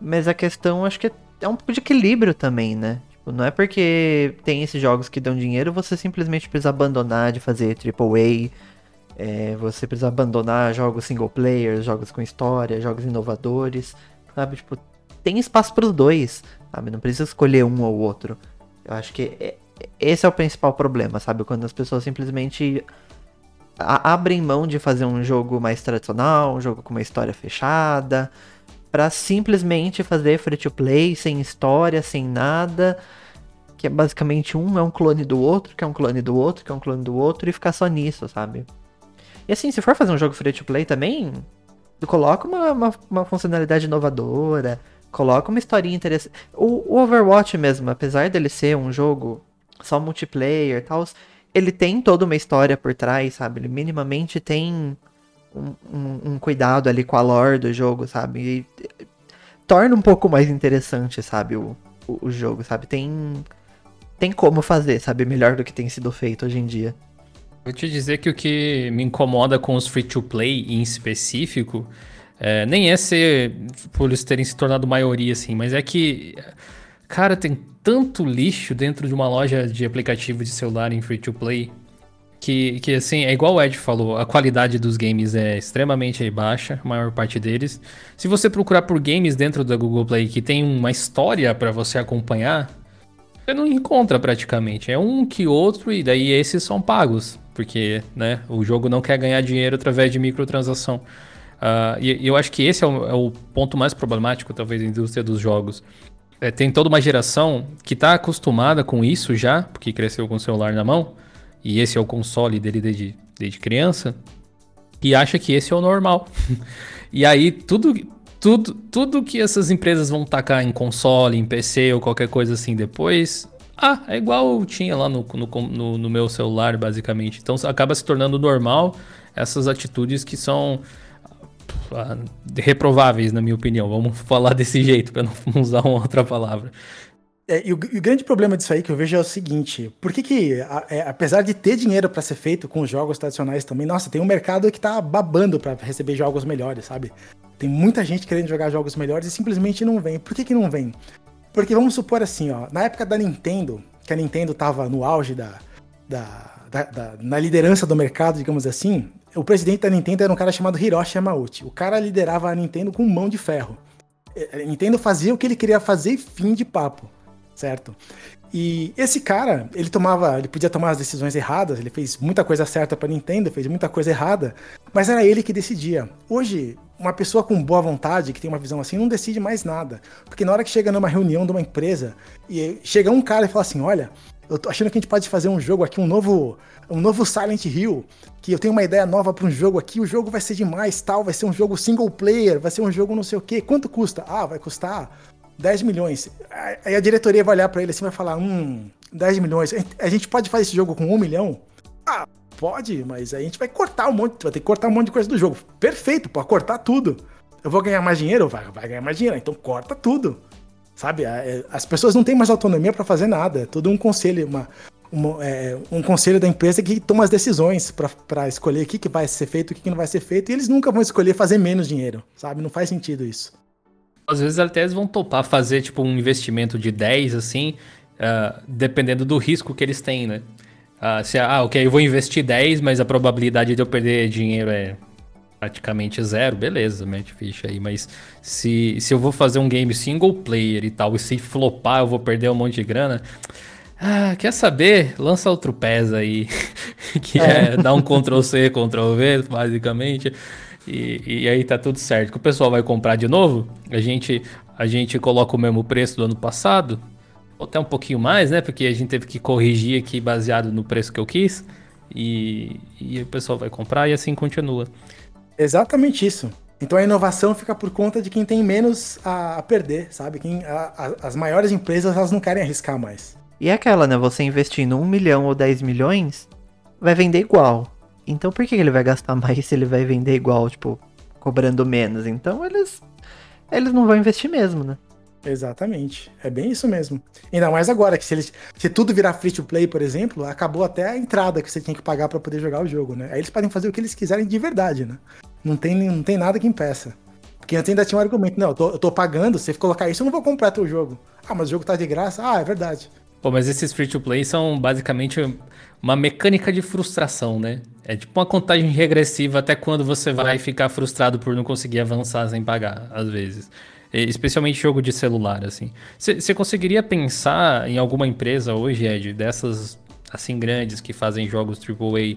Mas a questão acho que é um pouco de equilíbrio também, né? Não é porque tem esses jogos que dão dinheiro, você simplesmente precisa abandonar de fazer AAA. É, você precisa abandonar jogos single player, jogos com história, jogos inovadores, sabe? Tipo, tem espaço para os dois, sabe? Não precisa escolher um ou outro. Eu acho que é, esse é o principal problema, sabe? Quando as pessoas simplesmente abrem mão de fazer um jogo mais tradicional, um jogo com uma história fechada, para simplesmente fazer free to play, sem história, sem nada, que é basicamente um é um clone do outro, que é um clone do outro, que é um clone do outro, e ficar só nisso, sabe? E assim, se for fazer um jogo free to play também, coloca uma, uma, uma funcionalidade inovadora, coloca uma historinha interessante. O, o, Overwatch mesmo, apesar dele ser um jogo só multiplayer e tal, ele tem toda uma história por trás, sabe? Ele minimamente tem um, um, cuidado ali com a lore do jogo, sabe? E torna um pouco mais interessante, sabe, o, o, o, jogo, sabe? Tem, tem como fazer, sabe? Melhor do que tem sido feito hoje em dia. Vou te dizer que o que me incomoda com os free-to-play em específico é, nem é ser por eles terem se tornado maioria, assim, mas é que, cara, tem tanto lixo dentro de uma loja de aplicativo de celular em free-to-play que, que assim, é igual o Ed falou, a qualidade dos games é extremamente baixa, a maior parte deles. Se você procurar por games dentro da Google Play que tem uma história para você acompanhar, você não encontra praticamente. É um que outro e daí esses são pagos, porque né, o jogo não quer ganhar dinheiro através de microtransação. Uh, e, eu acho que esse é o, é o, ponto mais problemático, talvez, da indústria dos jogos. É, tem toda uma geração que está acostumada com isso já, porque cresceu com o celular na mão, e esse é o console dele desde, desde criança, e acha que esse é o normal. e aí tudo, tudo, tudo que essas empresas vão tacar em console, em PC ou qualquer coisa assim depois, ah, é igual tinha lá no, no, no, no meu celular, basicamente. Então acaba se tornando normal essas atitudes que são ah, reprováveis, na minha opinião. Vamos falar desse jeito, para não usar uma outra palavra. É, e, o, e, o, grande problema disso aí que eu vejo é o seguinte: por que, que a, é, apesar de ter dinheiro para ser feito com os jogos tradicionais também, nossa, tem um mercado que tá babando para receber jogos melhores, sabe? Tem muita gente querendo jogar jogos melhores e simplesmente não vem. Por que, que não vem? Porque vamos supor assim, ó, na época da Nintendo, que a Nintendo tava no auge da, da, da, da na liderança do mercado, digamos assim, o presidente da Nintendo era um cara chamado Hiroshi Yamauchi. O cara liderava a Nintendo com mão de ferro. A Nintendo fazia o que ele queria fazer e fim de papo certo? E esse cara, ele tomava, ele podia tomar as decisões erradas, ele fez muita coisa certa para Nintendo, fez muita coisa errada, mas era ele que decidia. Hoje, uma pessoa com boa vontade, que tem uma visão assim, não decide mais nada. Porque na hora que chega numa reunião de uma empresa e chega um cara e fala assim: "Olha, eu tô achando que a gente pode fazer um jogo aqui, um novo, um novo Silent Hill, que eu tenho uma ideia nova para um jogo aqui, o jogo vai ser demais, tal, vai ser um jogo single player, vai ser um jogo não sei o quê. Quanto custa? Ah, vai custar 10 milhões. Aí a diretoria vai olhar para ele assim e vai falar: hum, 10 milhões. A gente pode fazer esse jogo com 1 milhão? Ah, pode, mas a gente vai cortar um monte, vai ter que cortar um monte de coisa do jogo. Perfeito, pode cortar tudo. Eu vou ganhar mais dinheiro? Vai, vai ganhar mais dinheiro, então corta tudo. Sabe? É, as pessoas não têm mais autonomia para fazer nada. É todo um conselho, uma, uma, é, um conselho da empresa que toma as decisões para escolher o que, que vai ser feito, o que, que não vai ser feito, e eles nunca vão escolher fazer menos dinheiro, sabe? Não faz sentido isso às vezes até eles vão topar fazer tipo um investimento de 10, assim, uh, dependendo do risco que eles têm, né? Uh, se, ah, ok, eu vou investir 10, mas a probabilidade de eu perder dinheiro é praticamente zero, beleza, mete ficha aí. Mas se, se eu vou fazer um game single player e tal, e se flopar eu vou perder um monte de grana. Ah, quer saber? Lança outro PES aí, que é, é dar um Ctrl C, Ctrl V, basicamente. E, e aí tá tudo certo. Que o pessoal vai comprar de novo, a gente, a gente coloca o mesmo preço do ano passado, ou até um pouquinho mais, né? Porque a gente teve que corrigir aqui baseado no preço que eu quis. E, e o pessoal vai comprar e assim continua. Exatamente isso. Então a inovação fica por conta de quem tem menos a, a perder, sabe? Quem, a, a, as maiores empresas elas não querem arriscar mais. E é aquela, né? Você investindo 1 milhão ou 10 milhões, vai vender igual. Então por que ele vai gastar mais se ele vai vender igual, tipo, cobrando menos? Então eles eles não vão investir mesmo, né? Exatamente. É bem isso mesmo. Ainda mais agora, que se, eles, se tudo virar free to play, por exemplo, acabou até a entrada que você tinha que pagar para poder jogar o jogo, né? Aí eles podem fazer o que eles quiserem de verdade, né? Não tem, não tem nada que impeça. Porque antes ainda tinha um argumento, não, eu tô, eu tô pagando, se você colocar isso, eu não vou comprar teu jogo. Ah, mas o jogo tá de graça? Ah, é verdade. Pô, mas esses free to play são basicamente uma mecânica de frustração, né? É tipo uma contagem regressiva até quando você vai ficar frustrado por não conseguir avançar sem pagar, às vezes. Especialmente jogo de celular, assim. Você conseguiria pensar em alguma empresa hoje, Ed, dessas assim grandes que fazem jogos AAA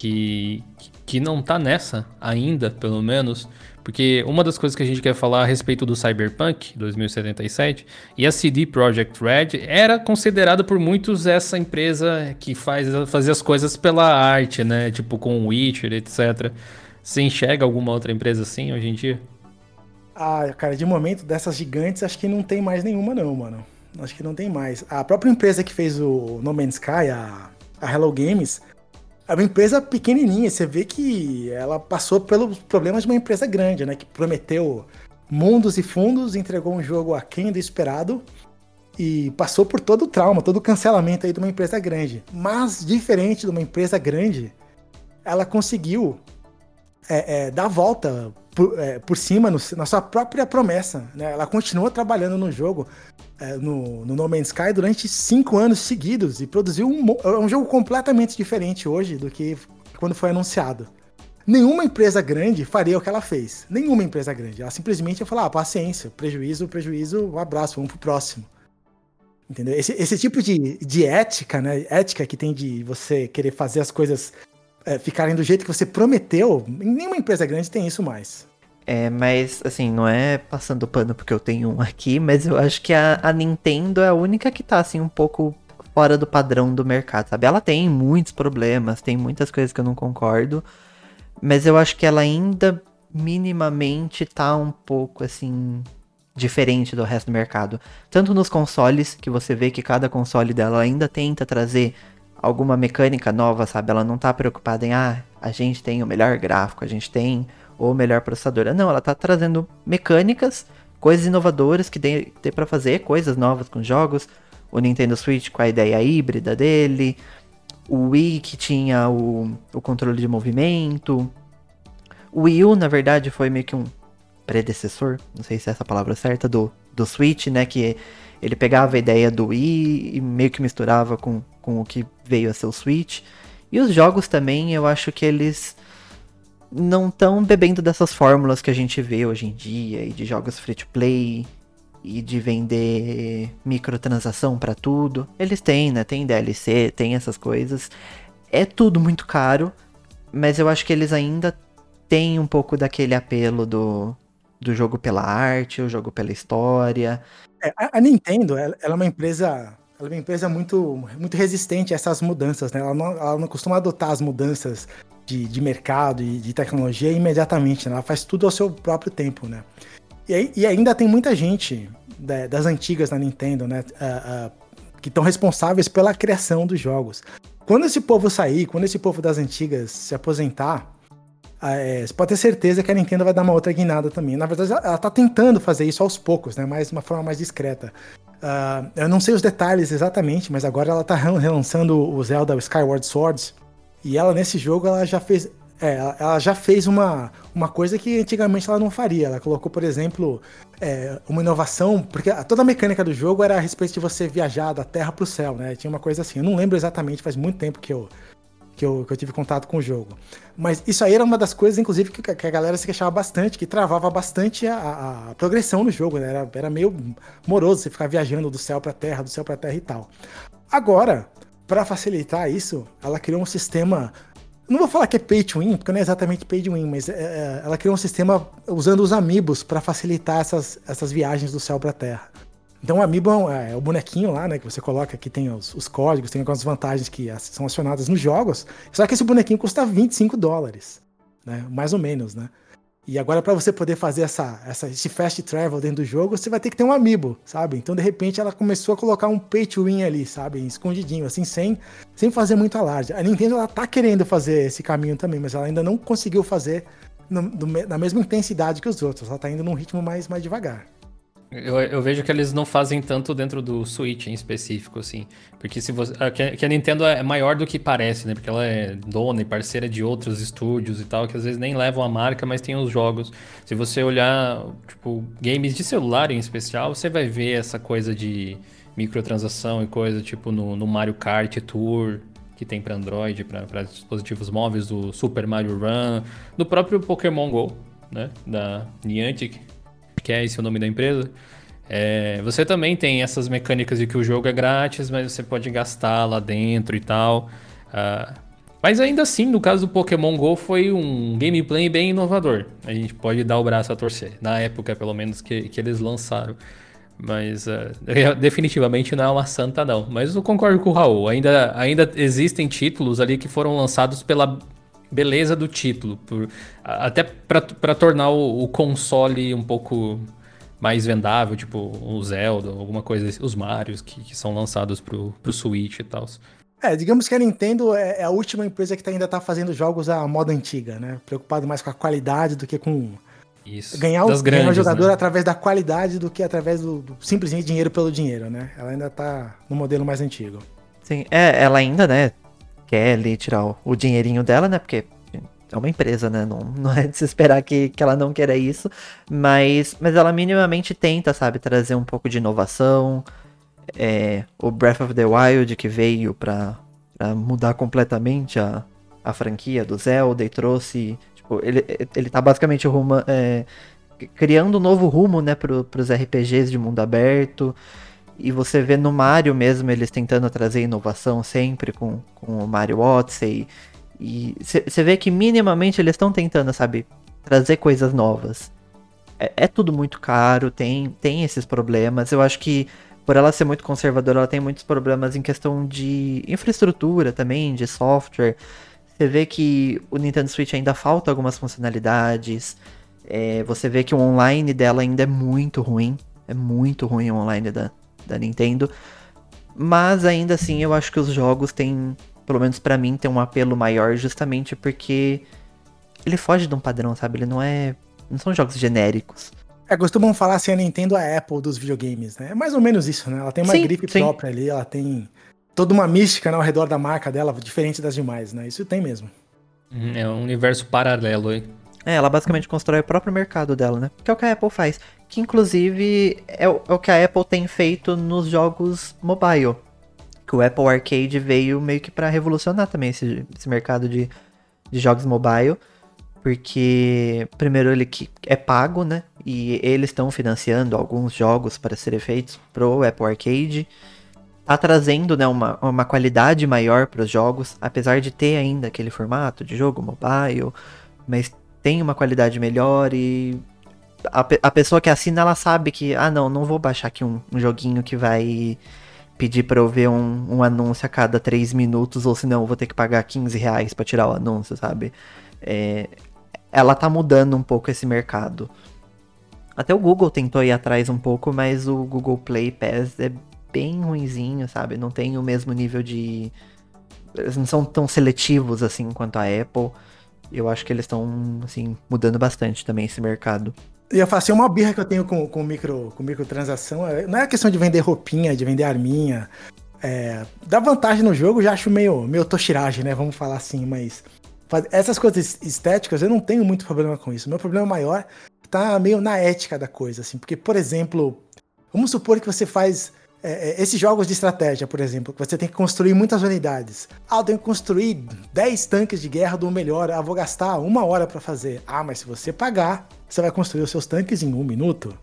que, que não tá nessa ainda, pelo menos, porque uma das coisas que a gente quer falar a respeito do Cyberpunk 2077 e a CD Projekt Red era considerada por muitos essa empresa que faz fazer as coisas pela arte, né? Tipo com Witcher, etc. Você enxerga alguma outra empresa assim hoje em dia? Ah, cara, de momento dessas gigantes acho que não tem mais nenhuma não, mano. Acho que não tem mais. A própria empresa que fez o No Man's Sky, a, a Hello Games, é uma empresa pequenininha, você vê que ela passou pelos problemas de uma empresa grande, né? Que prometeu mundos e fundos, entregou um jogo aquém do esperado e passou por todo o trauma, todo o cancelamento aí de uma empresa grande. Mas, diferente de uma empresa grande, ela conseguiu é, é, dar volta por, é, por cima no, na sua própria promessa. Né? Ela continua trabalhando no jogo é, no, no No Man's Sky durante cinco anos seguidos e produziu um, é um jogo completamente diferente hoje do que quando foi anunciado. Nenhuma empresa grande faria o que ela fez. Nenhuma empresa grande. Ela simplesmente ia falar: ah, paciência, prejuízo, prejuízo, um abraço, vamos pro próximo. Entendeu? Esse, esse tipo de, de ética, né? Ética que tem de você querer fazer as coisas é, ficarem do jeito que você prometeu, nenhuma empresa grande tem isso mais. É, mas assim, não é passando pano porque eu tenho um aqui, mas eu acho que a, a Nintendo é a única que tá assim um pouco fora do padrão do mercado, sabe? Ela tem muitos problemas, tem muitas coisas que eu não concordo, mas eu acho que ela ainda minimamente tá um pouco assim diferente do resto do mercado. Tanto nos consoles, que você vê que cada console dela ainda tenta trazer alguma mecânica nova, sabe? Ela não tá preocupada em, ah, a gente tem o melhor gráfico, a gente tem ou melhor processador. Não, ela tá trazendo mecânicas, coisas inovadoras que tem, tem para fazer, coisas novas com jogos. O Nintendo Switch com a ideia híbrida dele, o Wii que tinha o, o controle de movimento. O Wii U, na verdade, foi meio que um predecessor, não sei se é essa palavra certa, do, do Switch, né? Que ele pegava a ideia do Wii e meio que misturava com, com o que veio a ser o Switch. E os jogos também, eu acho que eles não estão bebendo dessas fórmulas que a gente vê hoje em dia, e de jogos free to play, e de vender microtransação para tudo. Eles têm, né? Tem DLC, tem essas coisas. É tudo muito caro, mas eu acho que eles ainda têm um pouco daquele apelo do, do jogo pela arte, o jogo pela história. É, a, Nintendo, ela, ela, é uma empresa. Ela é uma empresa muito, muito resistente a essas mudanças, né? Ela não, ela não costuma adotar as mudanças de, de mercado e de tecnologia imediatamente, né? Ela faz tudo ao seu próprio tempo, né? E, e ainda tem muita gente né, das antigas na Nintendo, né? Uh, uh, que estão responsáveis pela criação dos jogos. Quando esse povo sair, quando esse povo das antigas se aposentar, é, você pode ter certeza que a Nintendo vai dar uma outra guinada também. Na verdade, ela está tentando fazer isso aos poucos, né? Mas de uma forma mais discreta. Uh, eu não sei os detalhes exatamente, mas agora ela está relançando o Zelda Skyward Swords. E ela, nesse jogo, ela já fez. É, ela já fez uma, uma coisa que antigamente ela não faria. Ela colocou, por exemplo, é, uma inovação, porque toda a mecânica do jogo era a respeito de você viajar da Terra para o céu, né? Tinha uma coisa assim. Eu não lembro exatamente, faz muito tempo que eu, que eu, que eu tive contato com o jogo. Mas isso aí era uma das coisas, inclusive, que, que a galera se queixava bastante, que travava bastante a, a progressão no jogo, né? Era, era meio moroso você ficar viajando do céu pra terra, do céu pra terra e tal. Agora, para facilitar isso, ela criou um sistema. Não vou falar que é pay to win, porque não é exatamente pay to win, mas é, é ela criou um sistema usando os amigos para facilitar essas, essas viagens do céu para a terra. Então o Amiibo é, é, o bonequinho lá, né? Que você coloca que tem os, os, códigos, tem algumas vantagens que são acionadas nos jogos. Só que esse bonequinho custa 25 dólares, né? Mais ou menos, né? E agora para você poder fazer essa, essa, esse fast travel dentro do jogo, você vai ter que ter um amiibo, sabe? Então de repente ela começou a colocar um pay to win ali, sabe? Escondidinho, assim, sem, sem fazer muito alarde. A Nintendo ela tá querendo fazer esse caminho também, mas ela ainda não conseguiu fazer no, no, na mesma intensidade que os outros. Ela tá indo num ritmo mais, mais devagar. Eu, eu, vejo que eles não fazem tanto dentro do Switch em específico, assim. Porque se você. Que a Nintendo é maior do que parece, né? Porque ela é dona e parceira de outros estúdios e tal, que às vezes nem levam a marca, mas tem os jogos. Se você olhar, tipo, games de celular em especial, você vai ver essa coisa de microtransação e coisa, tipo, no, no Mario Kart Tour, que tem para Android, para dispositivos móveis, do Super Mario Run, do próprio Pokémon GO, né? Da Niantic que é esse o nome da empresa, é, você também tem essas mecânicas de que o jogo é grátis, mas você pode gastar lá dentro e tal. Uh, mas ainda assim, no caso do Pokémon GO, foi um gameplay bem inovador. A gente pode dar o braço a torcer. Na época, pelo menos, que, que eles lançaram. Mas uh, definitivamente não é uma santa, não. Mas eu concordo com o Raul. Ainda, ainda existem títulos ali que foram lançados pela beleza do título, por, até para tornar o, o, console um pouco mais vendável, tipo o Zelda, alguma coisa, os Marios que, que são lançados pro, pro Switch e tal. É, digamos que a Nintendo é, é a última empresa que tá, ainda está fazendo jogos à moda antiga, né? Preocupado mais com a qualidade do que com isso. Ganhar, o, ganhar o jogador né? através da qualidade do que através do, do, simplesmente dinheiro pelo dinheiro, né? Ela ainda tá no modelo mais antigo. Sim, é, ela ainda, né, ali tirar o, o dinheirinho dela, né? Porque é uma empresa, né? Não, não é de se esperar que, que ela não queira isso. Mas, mas ela minimamente tenta, sabe, trazer um pouco de inovação. É, o Breath of the Wild que veio pra, pra mudar completamente a, a franquia do Zelda e trouxe. Tipo, ele, ele tá basicamente rumo, é, criando um novo rumo, né, pro, pros RPGs de mundo aberto. E você vê no Mario mesmo eles tentando trazer inovação sempre com, com o Mario Odyssey. E você vê que minimamente eles estão tentando, sabe, trazer coisas novas. É, é, tudo muito caro, tem, tem esses problemas. Eu acho que por ela ser muito conservadora, ela tem muitos problemas em questão de infraestrutura também, de software. Você vê que o Nintendo Switch ainda falta algumas funcionalidades. É, você vê que o online dela ainda é muito ruim. É muito ruim o online da, da Nintendo. Mas ainda assim, eu acho que os jogos têm, pelo menos para mim, tem um apelo maior justamente porque ele foge de um padrão, sabe? Ele não é. Não são jogos genéricos. É, costumam falar assim, a Nintendo é a Apple dos videogames, né? É mais ou menos isso, né? Ela tem uma sim, gripe sim. própria ali, ela tem toda uma mística né, ao redor da marca dela, diferente das demais, né? Isso tem mesmo. Uhum, é um universo paralelo aí. É, ela basicamente constrói o próprio mercado dela, né? Que é o que a Apple faz. Que inclusive é o, é o que a Apple tem feito nos jogos mobile. Que o Apple Arcade veio meio que para revolucionar também esse, esse mercado de, de jogos mobile. Porque, primeiro, ele é pago, né? E eles estão financiando alguns jogos para serem feitos pro Apple Arcade tá trazendo né, uma, uma qualidade maior para os jogos, apesar de ter ainda aquele formato de jogo mobile, mas tem uma qualidade melhor e a, a pessoa que assina ela sabe que, ah não, não vou baixar aqui um, um joguinho que vai pedir para eu ver um, um, anúncio a cada 3 minutos, ou senão eu vou ter que pagar 15 reais para tirar o anúncio, sabe? É, ela tá mudando um pouco esse mercado. Até o Google tentou ir atrás um pouco, mas o Google Play Pass é bem ruinzinho, sabe? Não tem o mesmo nível de. Eles não são tão seletivos assim quanto a Apple. Eu acho que eles estão, assim, mudando bastante também esse mercado. E eu faço assim, uma birra que eu tenho com, com, micro, com microtransação. É, não é questão de vender roupinha, de vender arminha. É, dá vantagem no jogo, já acho meio, meio toshiragem, né? Vamos falar assim, mas. Essas coisas estéticas, eu não tenho muito problema com isso. Meu problema maior tá meio na ética da coisa, assim. Porque, por exemplo, vamos supor que você faz é, é, esses jogos de estratégia, por exemplo, que você tem que construir muitas unidades. Ah, eu tenho que construir 10 tanques de guerra do melhor. Ah, vou gastar uma hora para fazer. Ah, mas se você pagar, você vai construir os seus tanques em um minuto.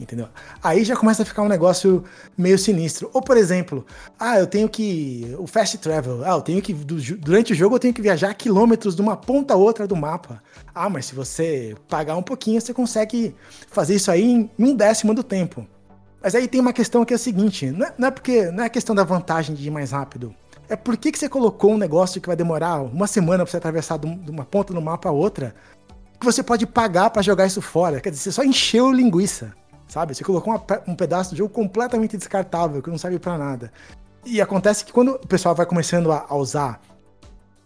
Entendeu? Aí já começa a ficar um negócio meio sinistro. Ou, por exemplo, ah, eu tenho que. O fast travel. Ah, eu tenho que. Durante o jogo eu tenho que viajar quilômetros de uma ponta a outra do mapa. Ah, mas se você pagar um pouquinho, você consegue fazer isso aí em um décimo do tempo. Mas aí tem uma questão que é a seguinte: não é, não é porque não é questão da vantagem de ir mais rápido. É por que, que você colocou um negócio que vai demorar uma semana para você atravessar de uma ponta no mapa a outra, que você pode pagar para jogar isso fora? Quer dizer, você só encheu linguiça, sabe? Você colocou uma, um pedaço do jogo completamente descartável, que não serve para nada. E acontece que quando o pessoal vai começando a, a usar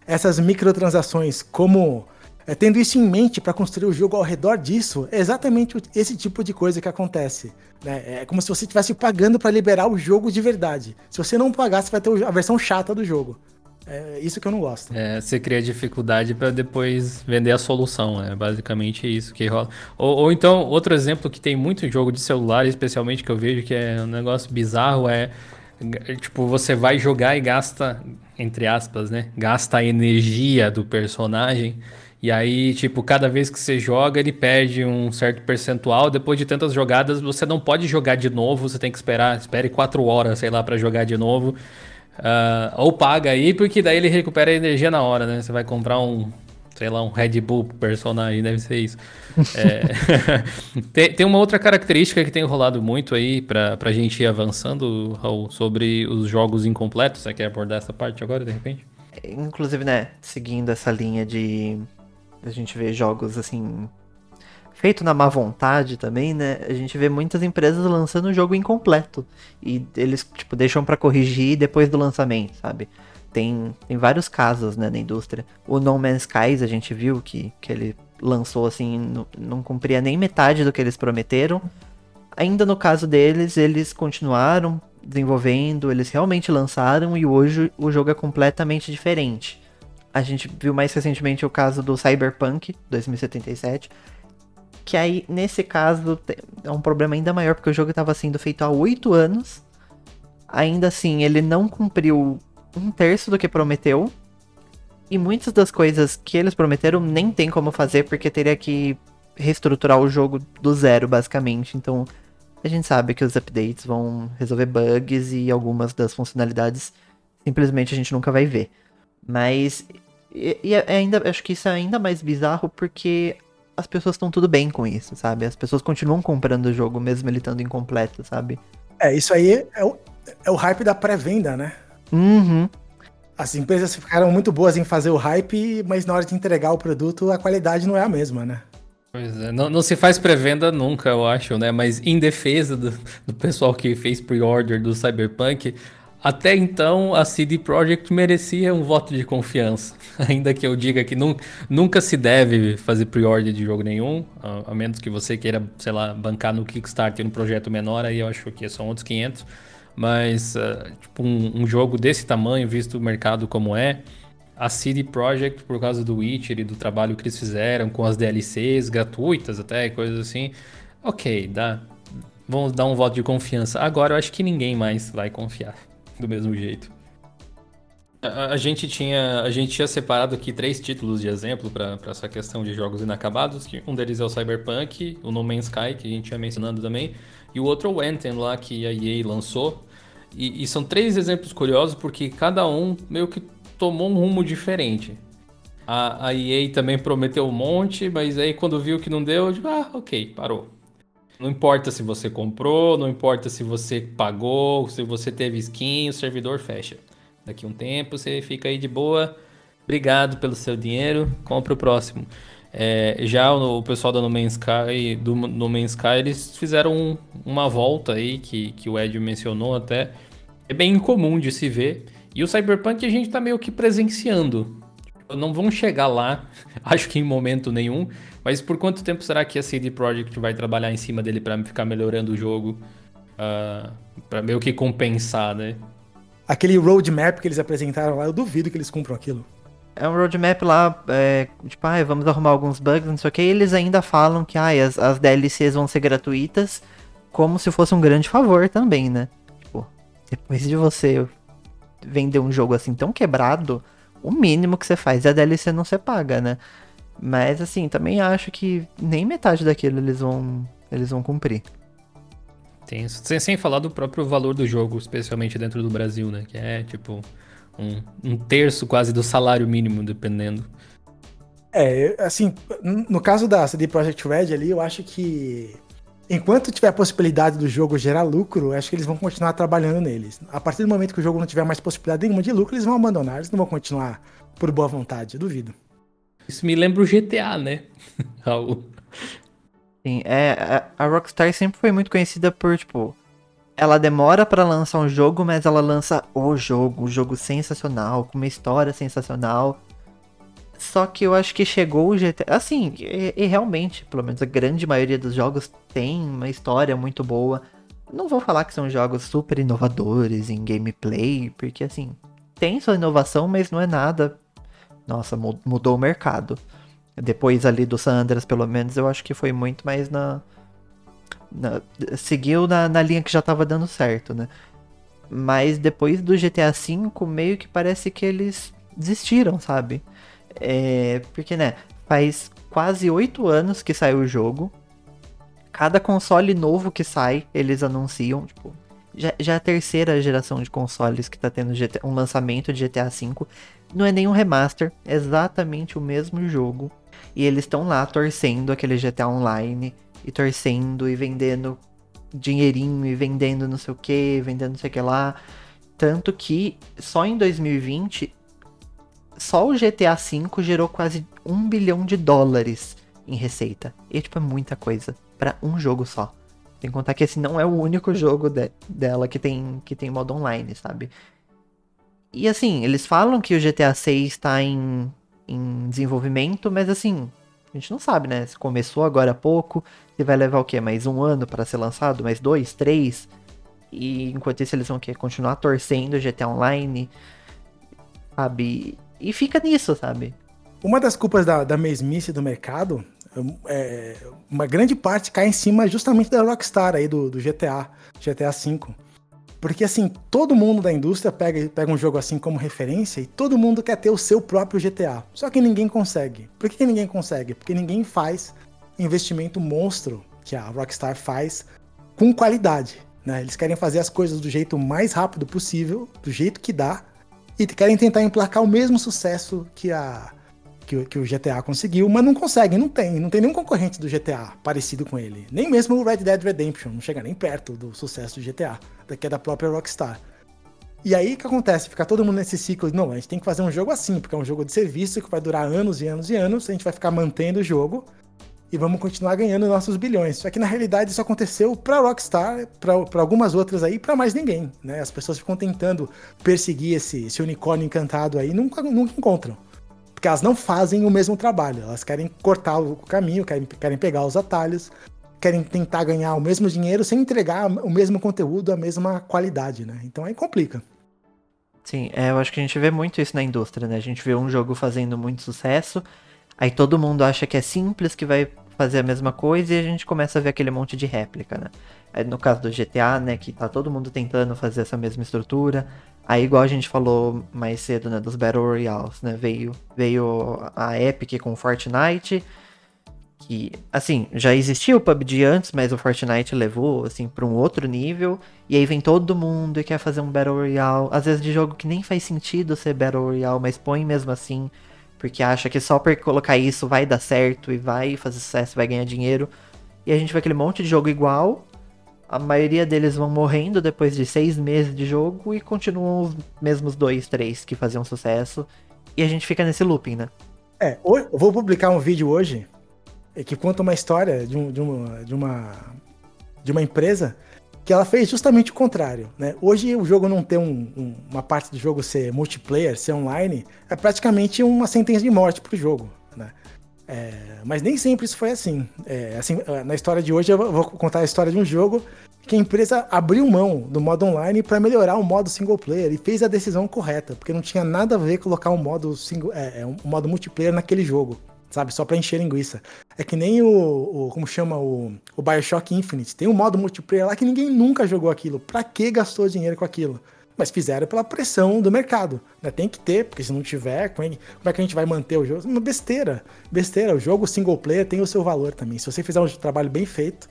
essas microtransações como é, tendo isso em mente para construir o jogo ao redor disso, é exatamente esse tipo de coisa que acontece. Né? É como se você estivesse pagando para liberar o jogo de verdade. Se você não pagar, você vai ter a versão chata do jogo. É isso que eu não gosto. É, você cria dificuldade para depois vender a solução. É basicamente isso que rola. Ou, ou, então, outro exemplo que tem muito jogo de celular, especialmente que eu vejo que é um negócio bizarro, é tipo, você vai jogar e gasta, entre aspas, né? Gasta a energia do personagem e aí, tipo, cada vez que você joga, ele perde um certo percentual. Depois de tantas jogadas, você não pode jogar de novo, você tem que esperar, espere quatro horas, sei lá, para jogar de novo. Uh, ou paga aí, porque daí ele recupera a energia na hora, né? Você vai comprar um, sei lá, um Red Bull personagem, deve ser isso. é... tem, tem uma outra característica que tem rolado muito aí pra, pra gente ir avançando, Raul, sobre os jogos incompletos. Você quer abordar essa parte agora, de repente? Inclusive, né, seguindo essa linha de a gente vê jogos assim feito na má vontade também, né? A gente vê muitas empresas lançando o jogo incompleto e eles tipo deixam para corrigir depois do lançamento, sabe? Tem, tem vários casos, né, na indústria. O No Man's Skies a gente viu que, que ele lançou assim, não, não cumpria nem metade do que eles prometeram. Ainda no caso deles, eles continuaram desenvolvendo, eles realmente lançaram e hoje o jogo é completamente diferente. A gente viu mais recentemente o caso do Cyberpunk 2077. Que aí, nesse caso, é um problema ainda maior, porque o jogo estava sendo feito há oito anos. Ainda assim, ele não cumpriu um terço do que prometeu. E muitas das coisas que eles prometeram nem tem como fazer, porque teria que reestruturar o jogo do zero, basicamente. Então, a gente sabe que os updates vão resolver bugs e algumas das funcionalidades simplesmente a gente nunca vai ver. Mas e, e é ainda, acho que isso é ainda mais bizarro porque as pessoas estão tudo bem com isso, sabe? As pessoas continuam comprando o jogo mesmo ele estando incompleto, sabe? É, isso aí é o, é o hype da pré-venda, né? Uhum. As empresas ficaram muito boas em fazer o hype, mas na hora de entregar o produto, a qualidade não é a mesma, né? Pois é, não, não se faz pré-venda nunca, eu acho, né? Mas em defesa do, do pessoal que fez pre-order do Cyberpunk, até então a CD Projekt merecia um voto de confiança. Ainda que eu diga que nu nunca se deve fazer pre-order de jogo nenhum, a, a, menos que você queira, sei lá, bancar no Kickstarter um projeto menor, aí eu acho que são outros 500. Mas, uh, tipo, um, um, jogo desse tamanho, visto o mercado como é, a CD Projekt, por causa do Witcher e do trabalho que eles fizeram com as DLCs gratuitas até, coisas assim, ok, dá. Vamos dar um voto de confiança. Agora eu acho que ninguém mais vai confiar do mesmo jeito. A, gente tinha, a gente tinha separado aqui três títulos de exemplo para essa questão de jogos inacabados. Que um deles é o Cyberpunk, o No Man's Sky, que a gente ia mencionando também, e o outro é o Anthem lá que a EA lançou. E, e, são três exemplos curiosos porque cada um meio que tomou um rumo diferente. A, a EA também prometeu um monte, mas aí quando viu que não deu, eu digo, ah, ok, parou. Não importa se você comprou, não importa se você pagou, se você teve skin, o servidor fecha. Daqui um tempo você fica aí de boa. Obrigado pelo seu dinheiro, compra o próximo. É, já o, o, pessoal da No Man's Sky, do No Man's Sky, eles fizeram um, uma volta aí que, que o Ed mencionou até. É bem incomum de se ver. E o Cyberpunk a gente tá meio que presenciando. Não vão chegar lá, acho que em momento nenhum, mas por quanto tempo será que a CD Projekt vai trabalhar em cima dele para ficar melhorando o jogo? Uh, ah, para meio que compensar, né? Aquele roadmap que eles apresentaram lá, eu duvido que eles cumpram aquilo. É um roadmap lá, é, tipo, ah, vamos arrumar alguns bugs, não sei o que, eles ainda falam que ah, as, as DLCs vão ser gratuitas, como se fosse um grande favor também, né? Tipo, depois de você vender um jogo assim tão quebrado, o mínimo que você faz é a DLC não ser paga, né? Mas assim, também acho que nem metade daquilo eles vão, eles vão cumprir. Tem, sem, sem falar do próprio valor do jogo, especialmente dentro do Brasil, né? Que é tipo um, um terço quase do salário mínimo, dependendo. É, assim, no caso da CD Projekt Red ali, eu acho que enquanto tiver a possibilidade do jogo gerar lucro, acho que eles vão continuar trabalhando neles. A partir do momento que o jogo não tiver mais possibilidade nenhuma de lucro, eles vão abandonar, eles não vão continuar por boa vontade, duvido. Isso me lembra o GTA, né, Raul? Sim, é, a Rockstar sempre foi muito conhecida por, tipo, ela demora para lançar um jogo, mas ela lança o jogo, um jogo sensacional, com uma história sensacional. Só que eu acho que chegou o GTA. Assim, e, e, realmente, pelo menos a grande maioria dos jogos tem uma história muito boa. Não vou falar que são jogos super inovadores em gameplay, porque assim, tem sua inovação, mas não é nada nossa, mudou o mercado. Depois ali do San Andreas, pelo menos, eu acho que foi muito mais na. na seguiu na, na linha que já tava dando certo, né? Mas depois do GTA V, meio que parece que eles desistiram, sabe? É, porque, né, faz quase oito anos que saiu o jogo. Cada console novo que sai, eles anunciam, tipo, já, já é a terceira geração de consoles que tá tendo GTA, um lançamento de GTA V. Não é nenhum remaster, é exatamente o mesmo jogo. E eles estão lá torcendo aquele GTA Online e torcendo e vendendo dinheirinho e vendendo não sei o que, vendendo não sei o que lá. Tanto que só em 2020, só o GTA V gerou quase um bilhão de dólares em receita. E tipo, é muita coisa para um jogo só. Tem que contar que esse não é o único jogo de, dela que tem, que tem modo online, sabe? E assim, eles falam que o GTA 6 está em, em desenvolvimento, mas assim, a gente não sabe, né? Se começou agora há pouco, se vai levar o quê? Mais um ano para ser lançado? Mais dois, três? E enquanto isso eles vão quê? continuar torcendo o GTA Online, sabe? E fica nisso, sabe? Uma das culpas da, da mesmice do mercado é, uma grande parte cai em cima justamente da Rockstar aí do, do GTA, GTA V. Porque assim, todo mundo da indústria pega, pega um jogo assim como referência e todo mundo quer ter o seu próprio GTA. Só que ninguém consegue. Por que, ninguém consegue? Porque ninguém faz investimento monstro que a Rockstar faz com qualidade. Né? Eles querem fazer as coisas do jeito mais rápido possível, do jeito que dá, e querem tentar emplacar o mesmo sucesso que a, que, que, o GTA conseguiu, mas não consegue, não tem. Não tem nenhum concorrente do GTA parecido com ele. Nem mesmo o Red Dead Redemption, não chega nem perto do sucesso do GTA, que é da própria Rockstar. E aí o que acontece? Fica todo mundo nesse ciclo de, não, a gente tem que fazer um jogo assim, porque é um jogo de serviço que vai durar anos e anos e anos, a gente vai ficar mantendo o jogo. E vamos continuar ganhando nossos bilhões. Só que na realidade isso aconteceu para Rockstar, para algumas outras aí, para mais ninguém, né? As pessoas ficam tentando perseguir esse, esse unicórnio encantado aí, nunca, nunca encontram. Porque elas não fazem o mesmo trabalho, elas querem cortar o caminho, querem, querem pegar os atalhos, querem tentar ganhar o mesmo dinheiro sem entregar o mesmo conteúdo, a mesma qualidade, né? Então aí complica. Sim, é, eu acho que a gente vê muito isso na indústria, né? A gente vê um jogo fazendo muito sucesso, aí todo mundo acha que é simples, que vai fazer a mesma coisa, e a gente começa a ver aquele monte de réplica, né? No caso do GTA, né, que tá todo mundo tentando fazer essa mesma estrutura. Aí, igual a gente falou mais cedo, né, dos Battle Royales, né? Veio, veio a Epic com Fortnite, que, assim, já existia o PUBG antes, mas o Fortnite levou, assim, para um outro nível. E aí vem todo mundo e quer fazer um Battle Royale, às vezes de jogo que nem faz sentido ser Battle Royale, mas põe mesmo assim, porque acha que só por colocar isso vai dar certo e vai fazer sucesso, vai ganhar dinheiro. E a gente vê aquele monte de jogo igual, a maioria deles vão morrendo depois de seis meses de jogo e continuam os mesmos dois, três que faziam sucesso. E a gente fica nesse looping, né? É, eu vou publicar um vídeo hoje é que conta uma história de, um, de, uma, de, uma, de uma empresa que ela fez justamente o contrário. Né? Hoje o jogo não tem um, um, uma parte do jogo ser multiplayer, ser online, é praticamente uma sentença de morte para o jogo. Né? É, mas nem sempre isso foi assim. É, assim. Na história de hoje eu vou contar a história de um jogo que a empresa abriu mão do modo online para melhorar o modo single player e fez a decisão correta, porque não tinha nada a ver colocar um modo, single, é, é um modo multiplayer naquele jogo sabe? Só para encher linguiça. É que nem o, o, como chama o, o BioShock Infinite. Tem um modo multiplayer lá que ninguém nunca jogou aquilo. Pra que gastou dinheiro com aquilo? Mas fizeram pela pressão do mercado. Né? Tem que ter, porque se não tiver, como é, como é que a gente vai manter o jogo? Uma besteira. Besteira. O jogo single player tem o seu valor também. Se você fizer um trabalho bem feito,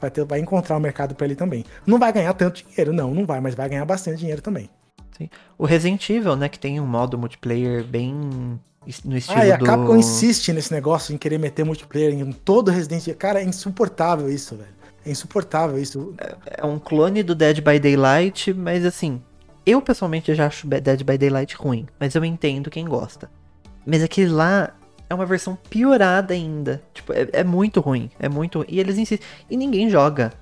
vai, ter, vai encontrar o um mercado para ele também. Não vai ganhar tanto dinheiro, não, não vai, mas vai ganhar bastante dinheiro também. Sim. O Resident Evil, né, que tem um modo multiplayer bem no estilo ah, e a Capcom do... insiste nesse negócio em querer meter multiplayer em todo Resident Evil. Cara, é insuportável isso, velho. É insuportável isso. É, é, um clone do Dead by Daylight, mas assim, eu pessoalmente já acho Dead by Daylight ruim, mas eu entendo quem gosta. Mas aquele lá é uma versão piorada ainda. Tipo, é, é muito ruim. É muito E eles insistem. E ninguém joga.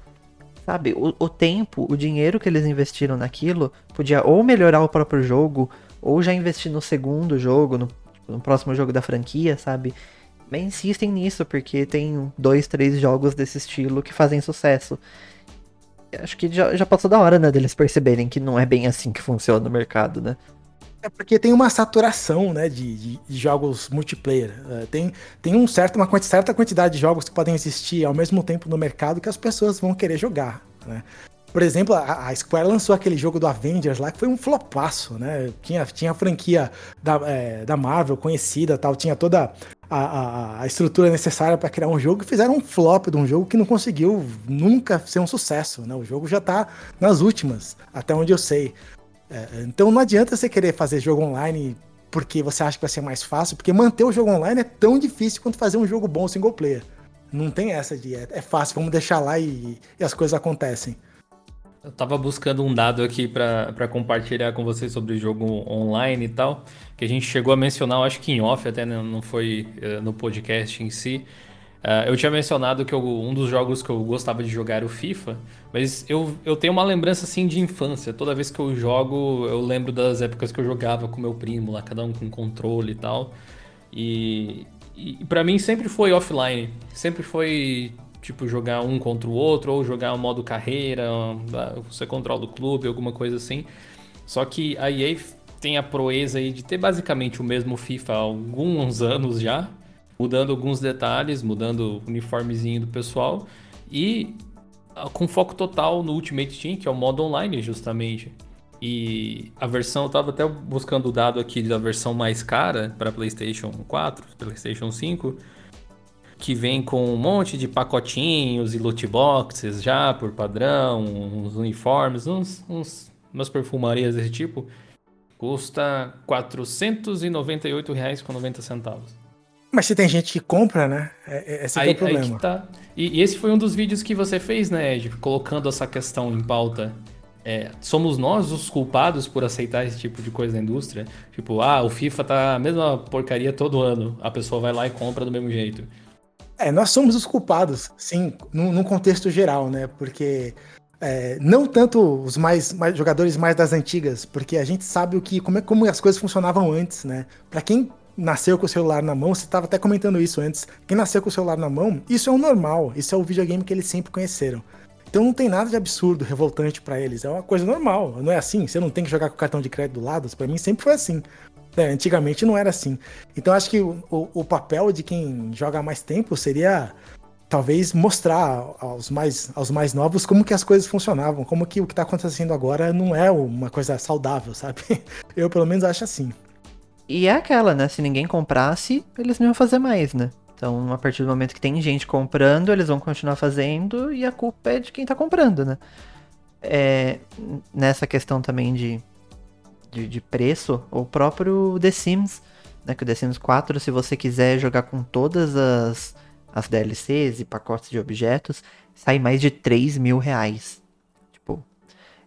Sabe? O, o tempo, o dinheiro que eles investiram naquilo podia ou melhorar o próprio jogo, ou já investir no segundo jogo, no no próximo jogo da franquia, sabe? Mas insistem nisso, porque tem dois, três jogos desse estilo que fazem sucesso. Acho que já, já passou da hora, né, deles perceberem que não é bem assim que funciona no mercado, né? É porque tem uma saturação, né, de, de, de jogos multiplayer. Uh, tem, tem um certo, uma certa quantidade de jogos que podem existir ao mesmo tempo no mercado que as pessoas vão querer jogar, né? Por exemplo, a, a, Square lançou aquele jogo do Avengers lá que foi um flopaço, né? Tinha, tinha a franquia da, é, da Marvel conhecida tal, tinha toda a, a, a estrutura necessária para criar um jogo e fizeram um flop de um jogo que não conseguiu nunca ser um sucesso, né? O jogo já tá nas últimas, até onde eu sei. É, então não adianta você querer fazer jogo online porque você acha que vai ser mais fácil, porque manter o jogo online é tão difícil quanto fazer um jogo bom single player. Não tem essa de é, é fácil, vamos deixar lá e, e as coisas acontecem. Eu tava buscando um dado aqui para compartilhar com vocês sobre o jogo online e tal, que a gente chegou a mencionar, acho que em off até, né, não foi uh, no podcast em si. Uh, eu tinha mencionado que eu, um dos jogos que eu gostava de jogar era o FIFA, mas eu, eu tenho uma lembrança assim de infância. Toda vez que eu jogo, eu lembro das épocas que eu jogava com meu primo lá, cada um com controle e tal. E, e para mim sempre foi offline, sempre foi tipo jogar um contra o outro ou jogar o modo carreira, você controla o clube, alguma coisa assim. Só que a EA tem a proeza aí de ter basicamente o mesmo FIFA há alguns anos já, mudando alguns detalhes, mudando o uniformezinho do pessoal e ah, com foco total no Ultimate Team, que é o modo online justamente. E a versão, eu tava até buscando o dado aqui da versão mais cara para PlayStation 4, PlayStation 5, que vem com um monte de pacotinhos e loot boxes já por padrão, uns uniformes, uns, uns umas perfumarias desse tipo, custa R$ 498,90. Mas se tem gente que compra, né? É, é esse aí, é o problema. Tá. E, e, esse foi um dos vídeos que você fez, né, Ed? Colocando essa questão em pauta. É, somos nós os culpados por aceitar esse tipo de coisa na indústria? Tipo, ah, o FIFA tá a mesma porcaria todo ano. A pessoa vai lá e compra do mesmo jeito. É, nós somos os culpados, sim, num, num contexto geral, né? Porque é, não tanto os mais, mais, jogadores mais das antigas, porque a gente sabe o que como, é, como as coisas funcionavam antes, né? Para quem nasceu com o celular na mão, você estava até comentando isso antes. Quem nasceu com o celular na mão, isso é o normal, isso é o videogame que eles sempre conheceram. Então não tem nada de absurdo, revoltante para eles. É uma coisa normal. Não é assim. Você não tem que jogar com o cartão de crédito do lado. Para mim sempre foi assim. É, antigamente não era assim. Então acho que o, o, papel de quem joga mais tempo seria talvez mostrar aos mais, aos mais novos como que as coisas funcionavam, como que o que está acontecendo agora não é uma coisa saudável, sabe? Eu pelo menos acho assim. E é aquela, né? Se ninguém comprasse, eles não iam fazer mais, né? Então, a partir do momento que tem gente comprando, eles vão continuar fazendo e a culpa é de quem tá comprando, né? É, nessa questão também de de, de preço, o próprio The Sims, né, que o The Sims 4, se você quiser jogar com todas as, as DLCs e pacotes de objetos, sai mais de 3 mil reais. Tipo,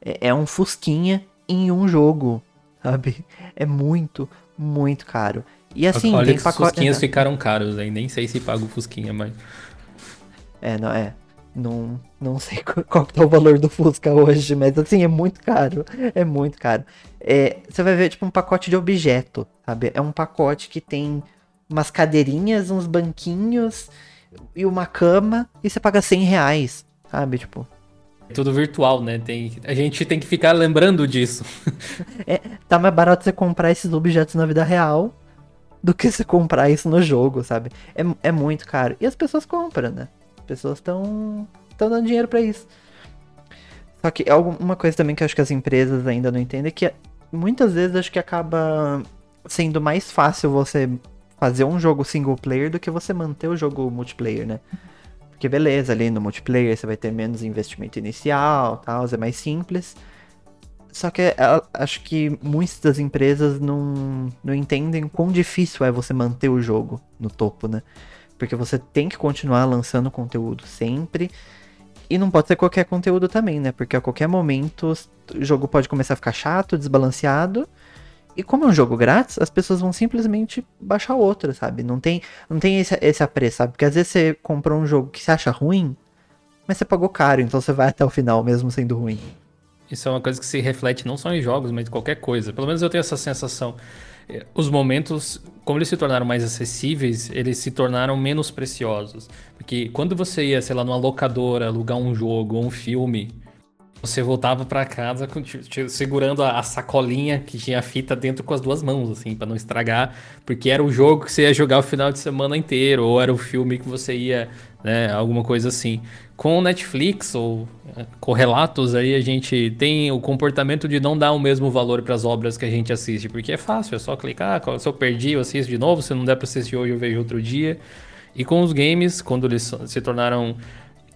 é, é um fusquinha em um jogo, sabe? É muito, muito caro. E assim, Olha tem que pacote... os fusquinhas ficaram caros aí, nem sei se paga o fusquinha, mas... É, não, é. Não, não sei qual, é o valor do Fusca hoje, mas assim, é muito caro. É muito caro. É, você vai ver, tipo, um pacote de objeto, sabe? É um pacote que tem umas cadeirinhas, uns banquinhos e uma cama e você paga 100 reais, sabe? Tipo. É tudo virtual, né? Tem, a gente tem que ficar lembrando disso. é, tá mais barato você comprar esses objetos na vida real do que você comprar isso no jogo, sabe? É, é muito caro. E as pessoas compram, né? Pessoas estão estão dando dinheiro para isso. Só que uma coisa também que acho que as empresas ainda não entendem é que muitas vezes acho que acaba sendo mais fácil você fazer um jogo single player do que você manter o jogo multiplayer, né? Porque beleza, ali no multiplayer você vai ter menos investimento inicial, tal, é mais simples. Só que acho que muitas das empresas não, não entendem quão difícil é você manter o jogo no topo, né? Porque você tem que continuar lançando conteúdo sempre. E não pode ser qualquer conteúdo também, né? Porque a qualquer momento o jogo pode começar a ficar chato, desbalanceado. E como é um jogo grátis, as pessoas vão simplesmente baixar outro, sabe? Não tem, não tem esse, esse apreço, sabe? Porque às vezes você comprou um jogo que você acha ruim, mas você pagou caro, então você vai até o final mesmo sendo ruim. Isso é uma coisa que se reflete não só em jogos, mas em qualquer coisa. Pelo menos eu tenho essa sensação os momentos, como eles se tornaram mais acessíveis, eles se tornaram menos preciosos. Porque quando você ia, sei lá, numa locadora, alugar um jogo ou um filme, você voltava para casa segurando a, sacolinha que tinha a fita dentro com as duas mãos, assim, para não estragar, porque era o jogo que você ia jogar o final de semana inteiro, ou era o filme que você ia, né, alguma coisa assim. Com o Netflix ou é, correlatos aí a gente tem o comportamento de não dar o mesmo valor para as obras que a gente assiste, porque é fácil, é só clicar, se eu perdi eu assisto de novo, se não der para assistir hoje eu vejo outro dia. E com os games, quando eles se tornaram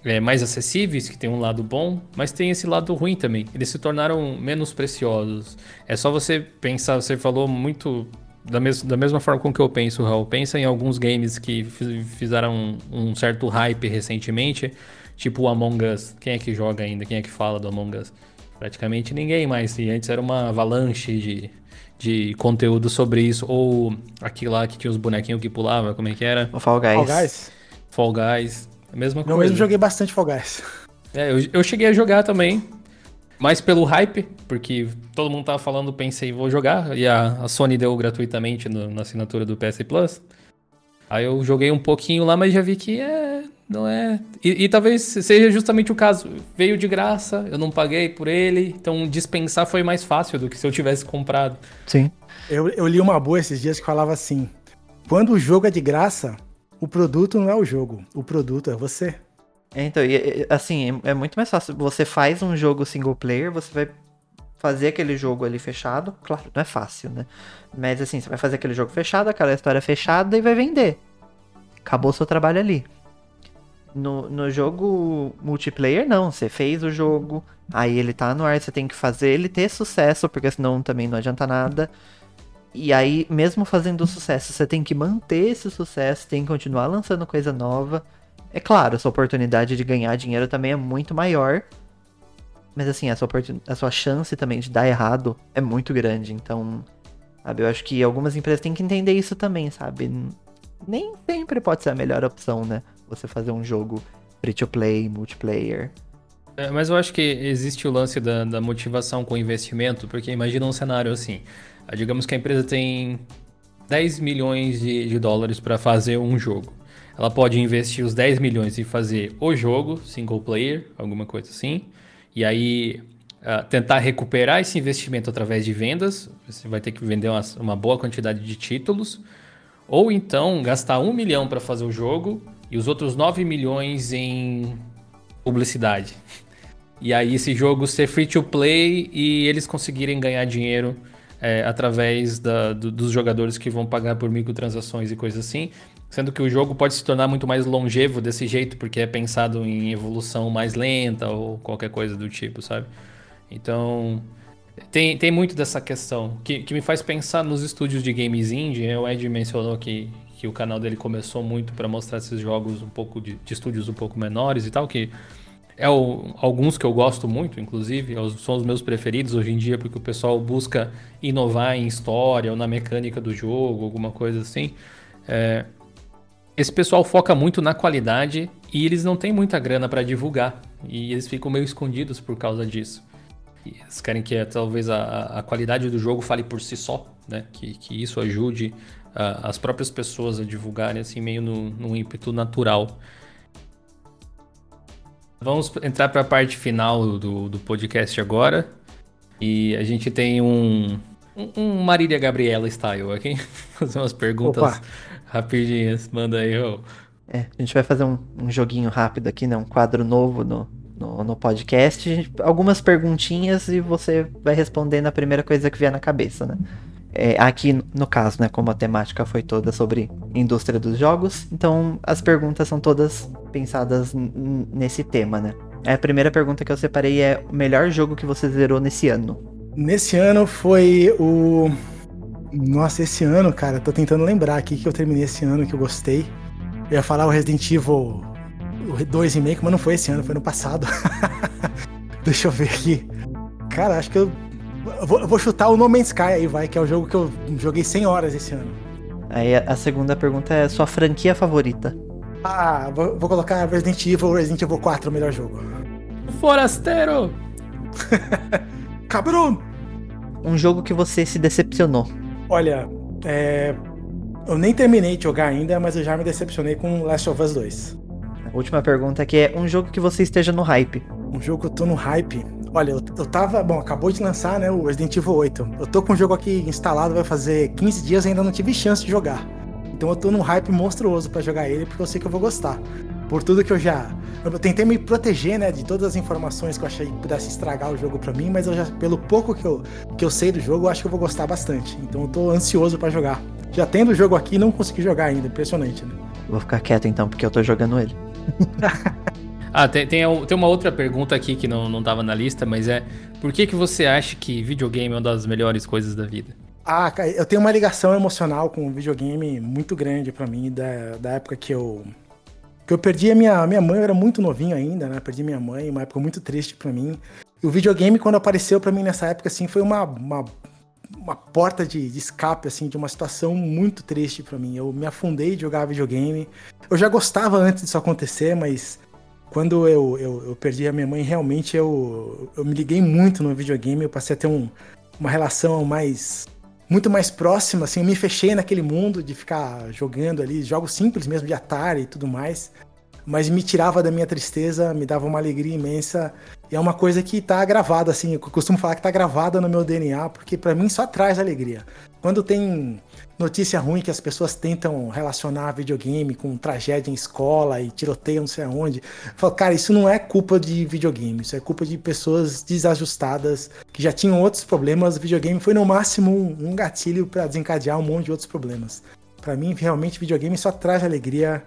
é, mais acessíveis, que tem um lado bom, mas tem esse lado ruim também. Eles se tornaram menos preciosos. É só você pensar, você falou muito da, mes da mesma forma com que eu penso, Raul. Pensa em alguns games que fizeram um, um certo hype recentemente, tipo o Among Us. Quem é que joga ainda? Quem é que fala do Among Us? Praticamente ninguém mais. E antes era uma avalanche de, de conteúdo sobre isso. Ou aquele lá que tinha os bonequinhos que pulava, como é que era? O Fall Guys. Fall Guys. Fall Guys. A mesma eu coisa. Eu mesmo joguei bastante Fall Guys. É, eu, eu cheguei a jogar também. Mais pelo hype, porque todo mundo tava falando, pensei, vou jogar. E a, a Sony deu gratuitamente no, na assinatura do PS Plus. Aí eu joguei um pouquinho lá, mas já vi que é. Não é. E, e, talvez seja justamente o caso. Veio de graça, eu não paguei por ele. Então dispensar foi mais fácil do que se eu tivesse comprado. Sim. Eu, eu li uma boa esses dias que falava assim: quando o jogo é de graça, o produto não é o jogo, o produto é você. É, então, e, assim, é, é muito mais fácil. Você faz um jogo single player, você vai fazer aquele jogo ali fechado. Claro, não é fácil, né? Mas assim, você vai fazer aquele jogo fechado, aquela história fechada e vai vender. Acabou o seu trabalho ali. No, no jogo multiplayer, não. Você fez o jogo, aí ele tá no ar, você tem que fazer ele ter sucesso, porque senão também não adianta nada. E aí, mesmo fazendo sucesso, você tem que manter esse sucesso, tem que continuar lançando coisa nova. É claro, sua oportunidade de ganhar dinheiro também é muito maior. Mas assim, a sua, a sua chance também de dar errado é muito grande. Então, sabe, eu acho que algumas empresas têm que entender isso também, sabe? Nem sempre pode ser a melhor opção, né? você fazer um jogo free to play, multiplayer. É, mas eu acho que existe o lance da, da motivação com investimento, porque imagina um cenário assim. Ah, digamos que a empresa tem 10 milhões de, de dólares para fazer um jogo. Ela pode investir os 10 milhões e fazer o jogo, single player, alguma coisa assim. E aí uh, tentar recuperar esse investimento através de vendas. Você vai ter que vender uma, uma boa quantidade de títulos. Ou então gastar um milhão para fazer o jogo e os outros 9 milhões em publicidade. E aí esse jogo ser free to play e eles conseguirem ganhar dinheiro é, através da, do, dos jogadores que vão pagar por microtransações e coisas assim. Sendo que o jogo pode se tornar muito mais longevo desse jeito, porque é pensado em evolução mais lenta ou qualquer coisa do tipo, sabe? Então, tem, tem muito dessa questão que, que me faz pensar nos estúdios de games indie. O Ed mencionou que, que o canal dele começou muito para mostrar esses jogos um pouco de, de, estúdios um pouco menores e tal, que é o, alguns que eu gosto muito, inclusive, é são os meus preferidos hoje em dia, porque o pessoal busca inovar em história ou na mecânica do jogo, alguma coisa assim. É, esse pessoal foca muito na qualidade e eles não têm muita grana para divulgar, e eles ficam meio escondidos por causa disso. Eles querem que talvez a, a qualidade do jogo fale por si só, né? Que, que isso ajude uh, as próprias pessoas a divulgarem assim meio no, ímpeto natural. Vamos entrar para a parte final do, do podcast agora. E a gente tem um, um, Marília Gabriela style aqui. Fazer umas perguntas Opa. rapidinhas. Manda aí, ô. É, a gente vai fazer um, um joguinho rápido aqui, né? Um quadro novo no, no, no podcast. Algumas perguntinhas e você vai respondendo a primeira coisa que vier na cabeça, né? É, aqui, no caso, né, como a temática foi toda sobre indústria dos jogos, então as perguntas são todas pensadas nesse tema, né? A primeira pergunta que eu separei é o melhor jogo que você zerou nesse ano? Nesse ano foi o. Nossa, esse ano, cara, tô tentando lembrar aqui que eu terminei esse ano que eu gostei. Eu ia falar o Resident Evil o 2 remake, mas não foi esse ano, foi no passado. Deixa eu ver aqui. Cara, acho que eu. Eu vou, vou, chutar o No Man's Sky aí, vai, que é o jogo que eu joguei 100 horas esse ano. Aí a segunda pergunta é sua franquia favorita? Ah, vou, vou colocar Resident Evil, Resident Evil 4, o melhor jogo. Forasteiro! Cabrão! Um jogo que você se decepcionou. Olha, é... eu nem terminei de jogar ainda, mas eu já me decepcionei com Last of Us 2. Última pergunta que é um jogo que você esteja no hype. Um jogo que eu tô no hype. Olha, eu, eu tava. Bom, acabou de lançar, né? O Resident Evil 8. Eu tô com o jogo aqui instalado, vai fazer 15 dias e ainda não tive chance de jogar. Então eu tô num hype monstruoso para jogar ele, porque eu sei que eu vou gostar. Por tudo que eu já. Eu tentei me proteger, né, de todas as informações que eu achei que pudesse estragar o jogo para mim, mas eu já, pelo pouco que eu, que eu sei do jogo, eu acho que eu vou gostar bastante. Então eu tô ansioso para jogar. Já tendo o jogo aqui, não consegui jogar ainda. Impressionante, né? Vou ficar quieto então, porque eu tô jogando ele. ah, tem, tem, tem, uma outra pergunta aqui que não, não tava na lista, mas é por que, que você acha que videogame é uma das melhores coisas da vida? Ah, eu tenho uma ligação emocional com o videogame muito grande para mim, da, da época que eu. Que eu perdi a minha, minha mãe, eu era muito novinho ainda, né? Perdi minha mãe, uma época muito triste para mim. E o videogame, quando apareceu para mim nessa época, assim, foi uma, uma, uma porta de, de, escape, assim, de uma situação muito triste para mim. Eu me afundei de jogar videogame. Eu já gostava antes disso acontecer, mas quando eu, eu, eu, perdi a minha mãe, realmente eu, eu me liguei muito no videogame. Eu passei a ter um, uma relação mais. Muito mais próxima, assim, eu me fechei naquele mundo de ficar jogando ali, jogos simples mesmo, de Atari e tudo mais mas me tirava da minha tristeza, me dava uma alegria imensa. E é uma coisa que tá gravada, assim, eu costumo falar que tá gravada no meu DNA, porque para mim só traz alegria. Quando tem notícia ruim que as pessoas tentam relacionar videogame com tragédia em escola e tiroteio não sei aonde, falo, cara, isso não é culpa de videogame, isso é culpa de pessoas desajustadas que já tinham outros problemas. O videogame foi no máximo um gatilho para desencadear um monte de outros problemas. Para mim, realmente, videogame só traz alegria.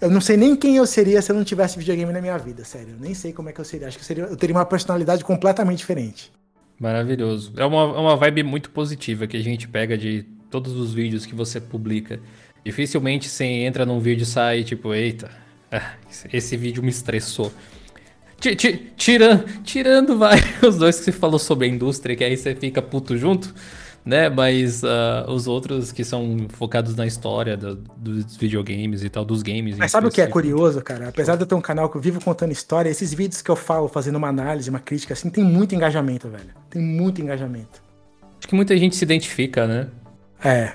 Eu não sei nem quem eu seria se eu não tivesse videogame na minha vida, sério. Eu nem sei como é que eu seria. Acho que eu, seria, eu teria uma personalidade completamente diferente. Maravilhoso. É uma, é uma vibe muito positiva que a gente pega de todos os vídeos que você publica. Dificilmente você entra num vídeo e sai tipo, eita, ah, esse vídeo me estressou. Tirando, tirando vai os dois que você falou sobre a indústria, que aí você fica puto junto. né? Mas uh, os outros que são focados na história do, dos videogames e tal, dos games. Mas sabe o que é curioso, cara? Apesar de eu ter um canal que eu vivo contando história, esses vídeos que eu falo fazendo uma análise, uma crítica, assim, tem muito engajamento, velho. Tem muito engajamento. Acho que muita gente se identifica, né? É.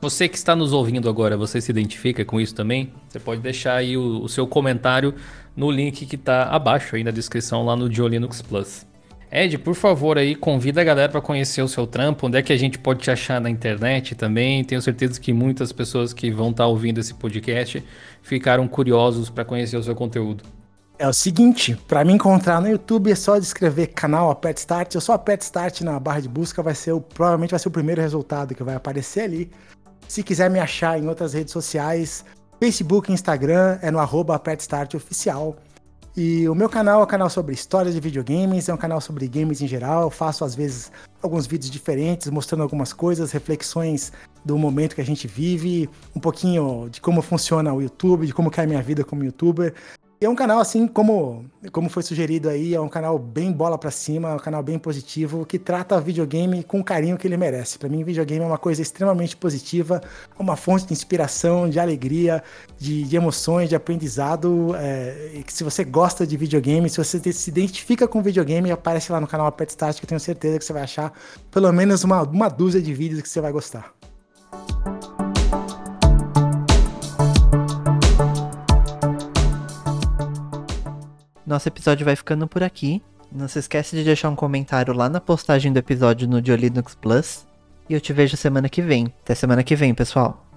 Você que está nos ouvindo agora, você se identifica com isso também? Você pode deixar aí o, o seu comentário no link que está abaixo aí na descrição lá no Diolinux Plus. Ed, por favor, aí convida a galera para conhecer o seu trampo, onde é que a gente pode te achar na internet também. Tenho certeza que muitas pessoas que vão estar tá ouvindo esse podcast ficaram curiosos para conhecer o seu conteúdo. É o seguinte, para me encontrar no YouTube é só escrever canal Pet Start. Eu só Pet Start na barra de busca vai ser o, provavelmente vai ser o primeiro resultado que vai aparecer ali. Se quiser me achar em outras redes sociais, Facebook, Instagram é no arroba Pet Start Oficial. E o meu canal é um canal sobre histórias de videogames, é um canal sobre games em geral. Eu faço às vezes alguns vídeos diferentes, mostrando algumas coisas, reflexões do momento que a gente vive, um pouquinho de como funciona o YouTube, de como é a minha vida como youtuber. É um canal, assim, como, como foi sugerido aí, é um canal bem bola para cima, é um canal bem positivo, que trata videogame com o carinho que ele merece. Para mim, videogame é uma coisa extremamente positiva, uma fonte de inspiração, de alegria, de, de emoções, de aprendizado. É, se você gosta de videogame, se você se identifica com videogame, aparece lá no canal Pet Start, que eu tenho certeza que você vai achar pelo menos uma, uma dúzia de vídeos que você vai gostar. Nosso episódio vai ficando por aqui. Não se esquece de deixar um comentário lá na postagem do episódio no Linux Plus. E eu te vejo semana que vem. Até semana que vem, pessoal.